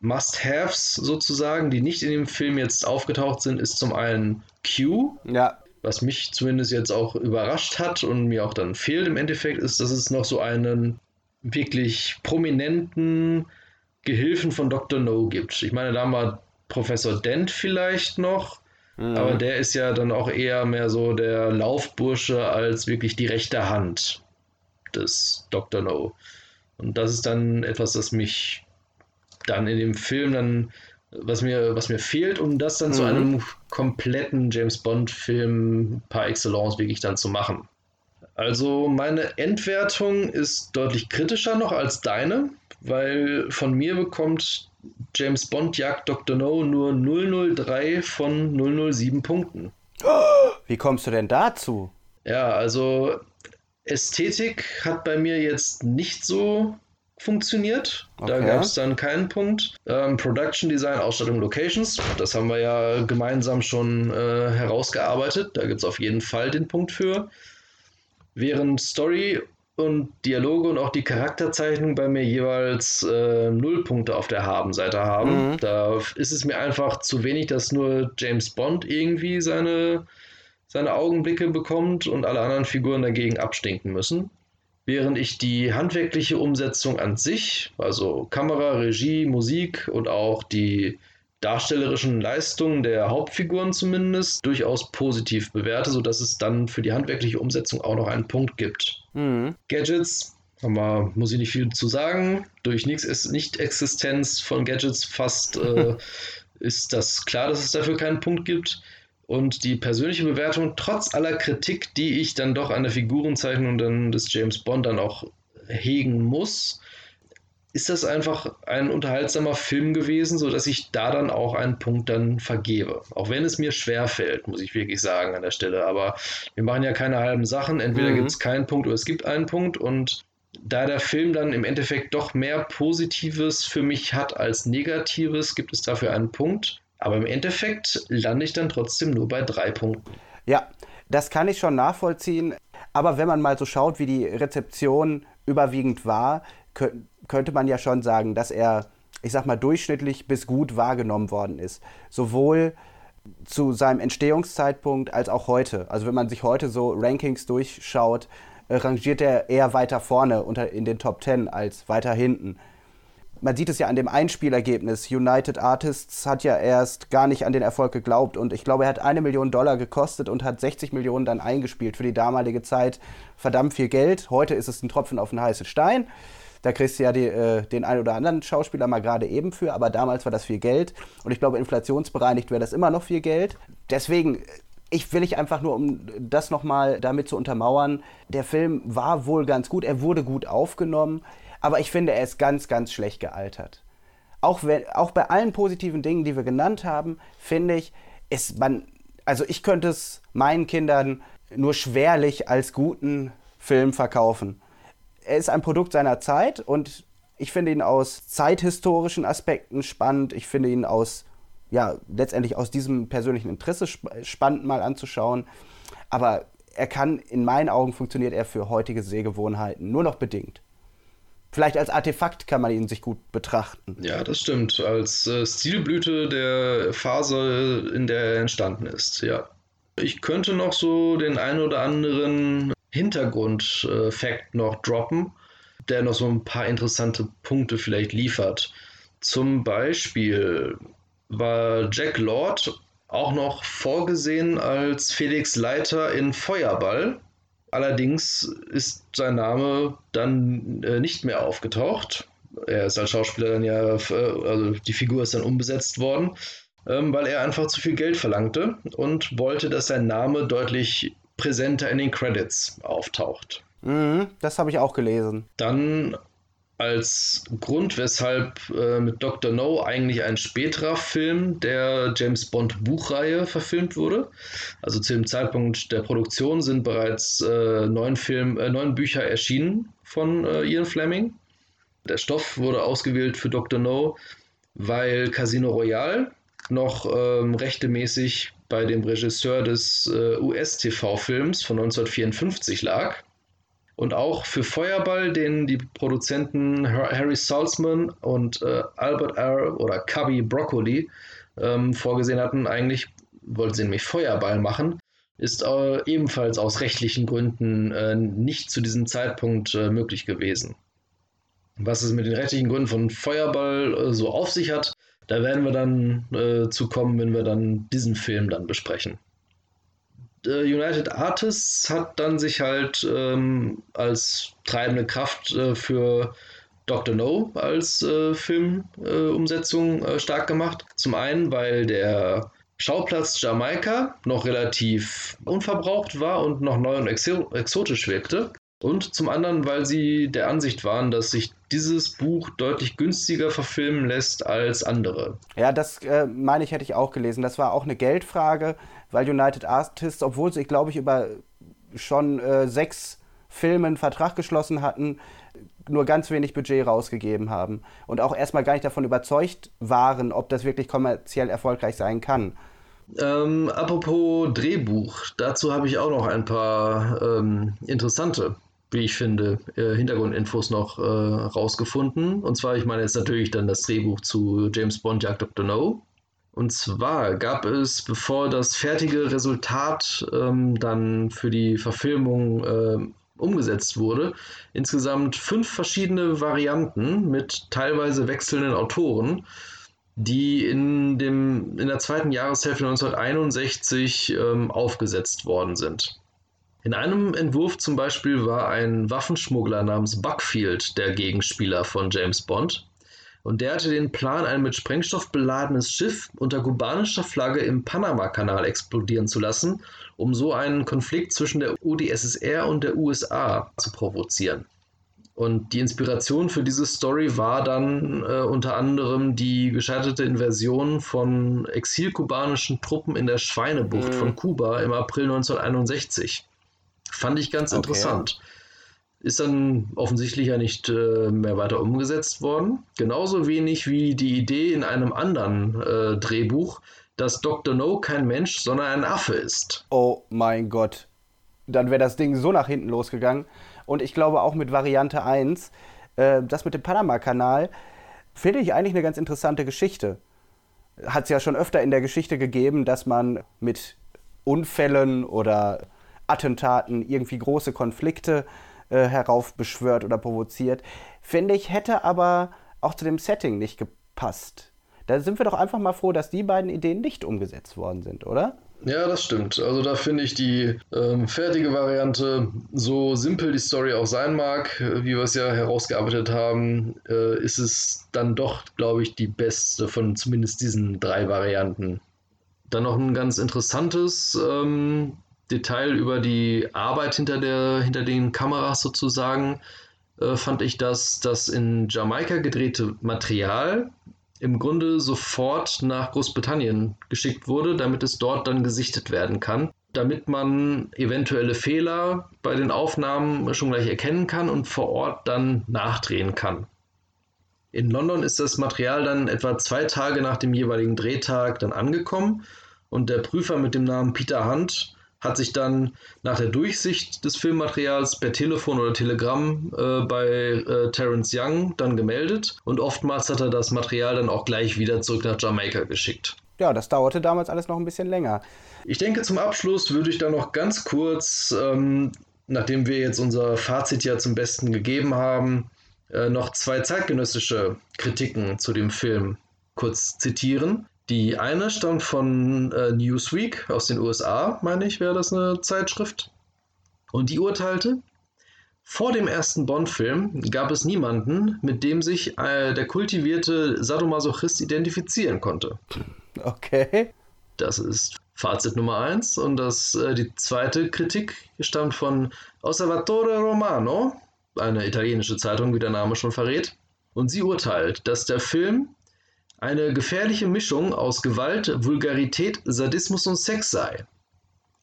Must-Haves sozusagen, die nicht in dem Film jetzt aufgetaucht sind, ist zum einen Q. Ja. Was mich zumindest jetzt auch überrascht hat und mir auch dann fehlt im Endeffekt, ist, dass es noch so einen wirklich prominenten Gehilfen von Dr. No gibt. Ich meine, da haben wir Professor Dent vielleicht noch, mhm. aber der ist ja dann auch eher mehr so der Laufbursche als wirklich die rechte Hand des Dr. No. Und das ist dann etwas, das mich dann in dem Film dann, was mir, was mir fehlt, um das dann mhm. zu einem kompletten James Bond-Film par excellence wirklich dann zu machen. Also meine Endwertung ist deutlich kritischer noch als deine, weil von mir bekommt James Bond jagt Dr. No nur 003 von 007 Punkten. Wie kommst du denn dazu? Ja, also Ästhetik hat bei mir jetzt nicht so funktioniert. Da Okay. gab es dann keinen Punkt. Ähm, Production Design, Ausstattung, Locations, das haben wir ja gemeinsam schon äh, herausgearbeitet. Da gibt es auf jeden Fall den Punkt für. Während Story und Dialoge und auch die Charakterzeichnung bei mir jeweils äh, null Punkte auf der Habenseite haben. Mhm. Da ist es mir einfach zu wenig, dass nur James Bond irgendwie seine, seine Augenblicke bekommt und alle anderen Figuren dagegen abstinken müssen. Während ich die handwerkliche Umsetzung an sich, also Kamera, Regie, Musik und auch die darstellerischen Leistungen der Hauptfiguren zumindest durchaus positiv bewerte, sodass es dann für die handwerkliche Umsetzung auch noch einen Punkt gibt. Mhm. Gadgets, haben wir, muss ich nicht viel zu sagen. Durch Nicht-Existenz von Gadgets fast äh, ist das klar, dass es dafür keinen Punkt gibt. Und die persönliche Bewertung, trotz aller Kritik, die ich dann doch an der Figurenzeichnung dann des James Bond dann auch hegen muss, ist das einfach ein unterhaltsamer Film gewesen, sodass ich da dann auch einen Punkt dann vergebe. Auch wenn es mir schwer fällt, muss ich wirklich sagen an der Stelle. Aber wir machen ja keine halben Sachen. Entweder Mhm. gibt es keinen Punkt oder es gibt einen Punkt. Und da der Film dann im Endeffekt doch mehr Positives für mich hat als Negatives, gibt es dafür einen Punkt. Aber im Endeffekt lande ich dann trotzdem nur bei drei Punkten. Ja, das kann ich schon nachvollziehen. Aber wenn man mal so schaut, wie die Rezeption überwiegend war, kö- könnte man ja schon sagen, dass er, ich sag mal, durchschnittlich bis gut wahrgenommen worden ist. Sowohl zu seinem Entstehungszeitpunkt als auch heute. Also wenn man sich heute so Rankings durchschaut, äh, rangiert er eher weiter vorne unter, in den Top 10 als weiter hinten. Man sieht es ja an dem Einspielergebnis. United Artists hat ja erst gar nicht an den Erfolg geglaubt und ich glaube, er hat eine Million Dollar gekostet und hat 60 Millionen dann eingespielt. Für die damalige Zeit verdammt viel Geld. Heute ist es ein Tropfen auf den heißen Stein. Da kriegst du ja die, äh, den einen oder anderen Schauspieler mal gerade eben für, aber damals war das viel Geld und ich glaube, inflationsbereinigt wäre das immer noch viel Geld. Deswegen, ich will ich einfach nur, um das nochmal damit zu untermauern, der Film war wohl ganz gut, er wurde gut aufgenommen, aber ich finde, er ist ganz, ganz schlecht gealtert. Auch, wenn, auch bei allen positiven Dingen, die wir genannt haben, finde ich, ist man, also ich könnte es meinen Kindern nur schwerlich als guten Film verkaufen. Er ist ein Produkt seiner Zeit und ich finde ihn aus zeithistorischen Aspekten spannend. Ich finde ihn aus, ja, letztendlich aus diesem persönlichen Interesse sp spannend mal anzuschauen. Aber er kann, in meinen Augen funktioniert er für heutige Sehgewohnheiten nur noch bedingt. Vielleicht als Artefakt kann man ihn sich gut betrachten. Ja, das stimmt. Als äh, Stilblüte der Phase, in der er entstanden ist, ja. Ich könnte noch so den einen oder anderen Hintergrund-Fact noch droppen, der noch so ein paar interessante Punkte vielleicht liefert. Zum Beispiel war Jack Lord auch noch vorgesehen als Felix Leiter in Feuerball. Allerdings ist sein Name dann äh, nicht mehr aufgetaucht. Er ist als Schauspieler dann ja, äh, also die Figur ist dann umbesetzt worden, ähm, weil er einfach zu viel Geld verlangte und wollte, dass sein Name deutlich präsenter in den Credits auftaucht. Mhm, das habe ich auch gelesen. Dann als Grund, weshalb äh, mit Dr. No eigentlich ein späterer Film der James Bond Buchreihe verfilmt wurde. Also zu dem Zeitpunkt der Produktion sind bereits äh, neun, Film, äh, neun Bücher erschienen von äh, Ian Fleming. Der Stoff wurde ausgewählt für Dr. No, weil Casino Royale noch ähm, rechtemäßig bei dem Regisseur des äh, US-TV-Films von 1954 lag. Und auch für Feuerball, den die Produzenten Harry Salzman und äh, Albert R. oder Cubby Broccoli ähm, vorgesehen hatten, eigentlich wollten sie nämlich Feuerball machen, ist äh, ebenfalls aus rechtlichen Gründen äh, nicht zu diesem Zeitpunkt äh, möglich gewesen. Was es mit den rechtlichen Gründen von Feuerball äh, so auf sich hat, da werden wir dann äh, zu kommen, wenn wir dann diesen Film dann besprechen. United Artists hat dann sich halt ähm, als treibende Kraft äh, für Dr. No als äh, Filmumsetzung äh, stark gemacht. Zum einen, weil der Schauplatz Jamaika noch relativ unverbraucht war und noch neu und exo exotisch wirkte. Und zum anderen, weil sie der Ansicht waren, dass sich dieses Buch deutlich günstiger verfilmen lässt als andere. Ja, das äh, meine ich, hätte ich auch gelesen. Das war auch eine Geldfrage, weil United Artists, obwohl sie, glaube ich, über schon äh, sechs Filmen einen Vertrag geschlossen hatten, nur ganz wenig Budget rausgegeben haben und auch erstmal gar nicht davon überzeugt waren, ob das wirklich kommerziell erfolgreich sein kann. Ähm, apropos Drehbuch, dazu habe ich auch noch ein paar ähm, interessante, wie ich finde, äh, Hintergrundinfos noch äh, rausgefunden. Und zwar, ich meine jetzt natürlich dann das Drehbuch zu James Bond Jagd Dr. No. Und zwar gab es, bevor das fertige Resultat ähm, dann für die Verfilmung äh, umgesetzt wurde, insgesamt fünf verschiedene Varianten mit teilweise wechselnden Autoren, die in, dem, in der zweiten Jahreshälfte 1961 ähm, aufgesetzt worden sind. In einem Entwurf zum Beispiel war ein Waffenschmuggler namens Buckfield der Gegenspieler von James Bond. Und der hatte den Plan, ein mit Sprengstoff beladenes Schiff unter kubanischer Flagge im Panamakanal explodieren zu lassen, um so einen Konflikt zwischen der UdSSR und der USA zu provozieren. Und die Inspiration für diese Story war dann äh, unter anderem die gescheiterte Invasion von exilkubanischen Truppen in der Schweinebucht mhm. von Kuba im April 1961. Fand ich ganz okay. interessant. Ist dann offensichtlich ja nicht äh, mehr weiter umgesetzt worden. Genauso wenig wie die Idee in einem anderen äh, Drehbuch, dass Dr. No kein Mensch, sondern ein Affe ist. Oh mein Gott. Dann wäre das Ding so nach hinten losgegangen. Und ich glaube auch mit Variante 1, äh, das mit dem Panama-Kanal, finde ich eigentlich eine ganz interessante Geschichte. Hat es ja schon öfter in der Geschichte gegeben, dass man mit Unfällen oder Attentaten irgendwie große Konflikte äh, heraufbeschwört oder provoziert. Finde ich, hätte aber auch zu dem Setting nicht gepasst. Da sind wir doch einfach mal froh, dass die beiden Ideen nicht umgesetzt worden sind, oder? Ja, das stimmt. Also da finde ich die ähm, fertige Variante, so simpel die Story auch sein mag, äh, wie wir es ja herausgearbeitet haben, äh, ist es dann doch, glaube ich, die beste von zumindest diesen drei Varianten. Dann noch ein ganz interessantes ähm, Detail über die Arbeit hinter, der, hinter den Kameras sozusagen äh, fand ich, dass das in Jamaika gedrehte Material im Grunde sofort nach Großbritannien geschickt wurde, damit es dort dann gesichtet werden kann, damit man eventuelle Fehler bei den Aufnahmen schon gleich erkennen kann und vor Ort dann nachdrehen kann. In London ist das Material dann etwa zwei Tage nach dem jeweiligen Drehtag dann angekommen und der Prüfer mit dem Namen Peter Hunt hat sich dann nach der Durchsicht des Filmmaterials per Telefon oder Telegramm äh, bei äh, Terence Young dann gemeldet und oftmals hat er das Material dann auch gleich wieder zurück nach Jamaika geschickt. Ja, das dauerte damals alles noch ein bisschen länger. Ich denke, zum Abschluss würde ich dann noch ganz kurz, ähm, nachdem wir jetzt unser Fazit ja zum Besten gegeben haben, äh, noch zwei zeitgenössische Kritiken zu dem Film kurz zitieren. Die eine stammt von äh, Newsweek aus den USA, meine ich, wäre das eine Zeitschrift. Und die urteilte, vor dem ersten Bond-Film gab es niemanden, mit dem sich äh, der kultivierte Sadomasochist identifizieren konnte. Okay. Das ist Fazit Nummer eins. Und das, äh, die zweite Kritik stammt von Osservatore Romano, eine italienische Zeitung, wie der Name schon verrät. Und sie urteilt, dass der Film eine gefährliche Mischung aus Gewalt, Vulgarität, Sadismus und Sex sei.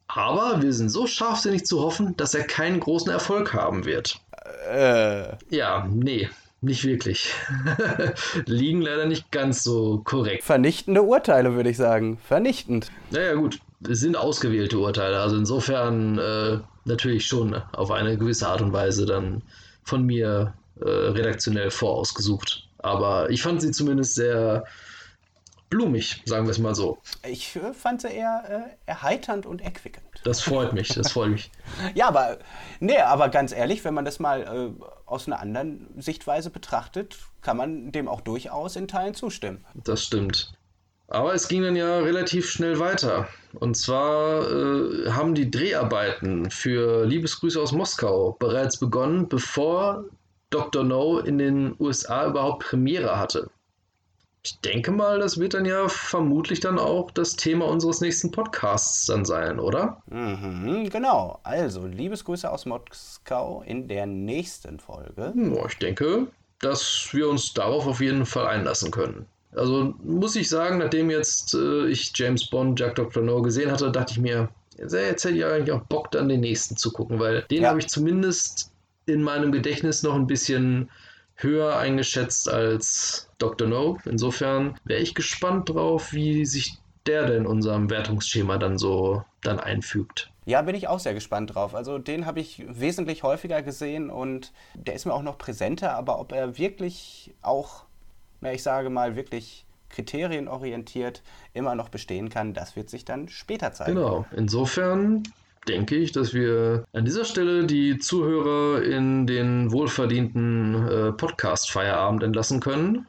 Aber wir sind so scharfsinnig zu hoffen, dass er keinen großen Erfolg haben wird. Äh. Ja, nee, nicht wirklich. Liegen leider nicht ganz so korrekt. Vernichtende Urteile, würde ich sagen. Vernichtend. Naja, gut. Es sind ausgewählte Urteile. Also insofern äh, natürlich schon auf eine gewisse Art und Weise dann von mir äh, redaktionell vorausgesucht. Aber ich fand sie zumindest sehr blumig, sagen wir es mal so. Ich äh, fand sie eher äh, erheiternd und erquickend. Das freut mich, das freut mich. ja, aber, nee, aber ganz ehrlich, wenn man das mal äh, aus einer anderen Sichtweise betrachtet, kann man dem auch durchaus in Teilen zustimmen. Das stimmt. Aber es ging dann ja relativ schnell weiter. Und zwar äh, haben die Dreharbeiten für Liebesgrüße aus Moskau bereits begonnen, bevor Dr. No in den USA überhaupt Premiere hatte. ich denke mal, das wird dann ja vermutlich dann auch das Thema unseres nächsten Podcasts dann sein, oder? Mhm, genau. Also, Liebesgrüße aus Moskau in der nächsten Folge. Ja, ich denke, dass wir uns darauf auf jeden Fall einlassen können. Also muss ich sagen, nachdem jetzt äh, ich James Bond, Jack Dr. No gesehen hatte, dachte ich mir, jetzt hätte ich eigentlich auch Bock, dann den nächsten zu gucken, weil den ja. habe ich zumindest in meinem Gedächtnis noch ein bisschen höher eingeschätzt als Dr. No. Insofern wäre ich gespannt drauf, wie sich der denn in unserem Wertungsschema dann so dann einfügt. Ja, bin ich auch sehr gespannt drauf. Also den habe ich wesentlich häufiger gesehen und der ist mir auch noch präsenter, aber ob er wirklich auch, na, ich sage mal, wirklich kriterienorientiert immer noch bestehen kann, das wird sich dann später zeigen. Genau. Insofern denke ich, dass wir an dieser Stelle die Zuhörer in den wohlverdienten äh, Podcast-Feierabend entlassen können.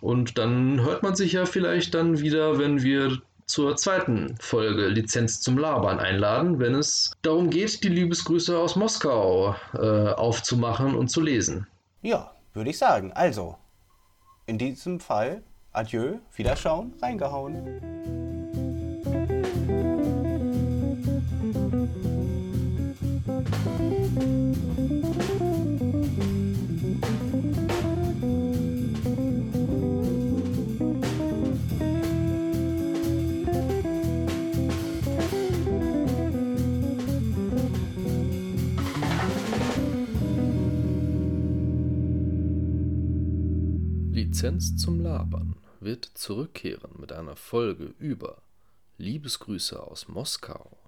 Und dann hört man sich ja vielleicht dann wieder, wenn wir zur zweiten Folge Lizenz zum Labern einladen, wenn es darum geht, die Liebesgrüße aus Moskau äh, aufzumachen und zu lesen. Ja, würde ich sagen. Also, in diesem Fall, adieu, Wiederschauen, reingehauen. Lizenz zum Labern wird zurückkehren mit einer Folge über Liebesgrüße aus Moskau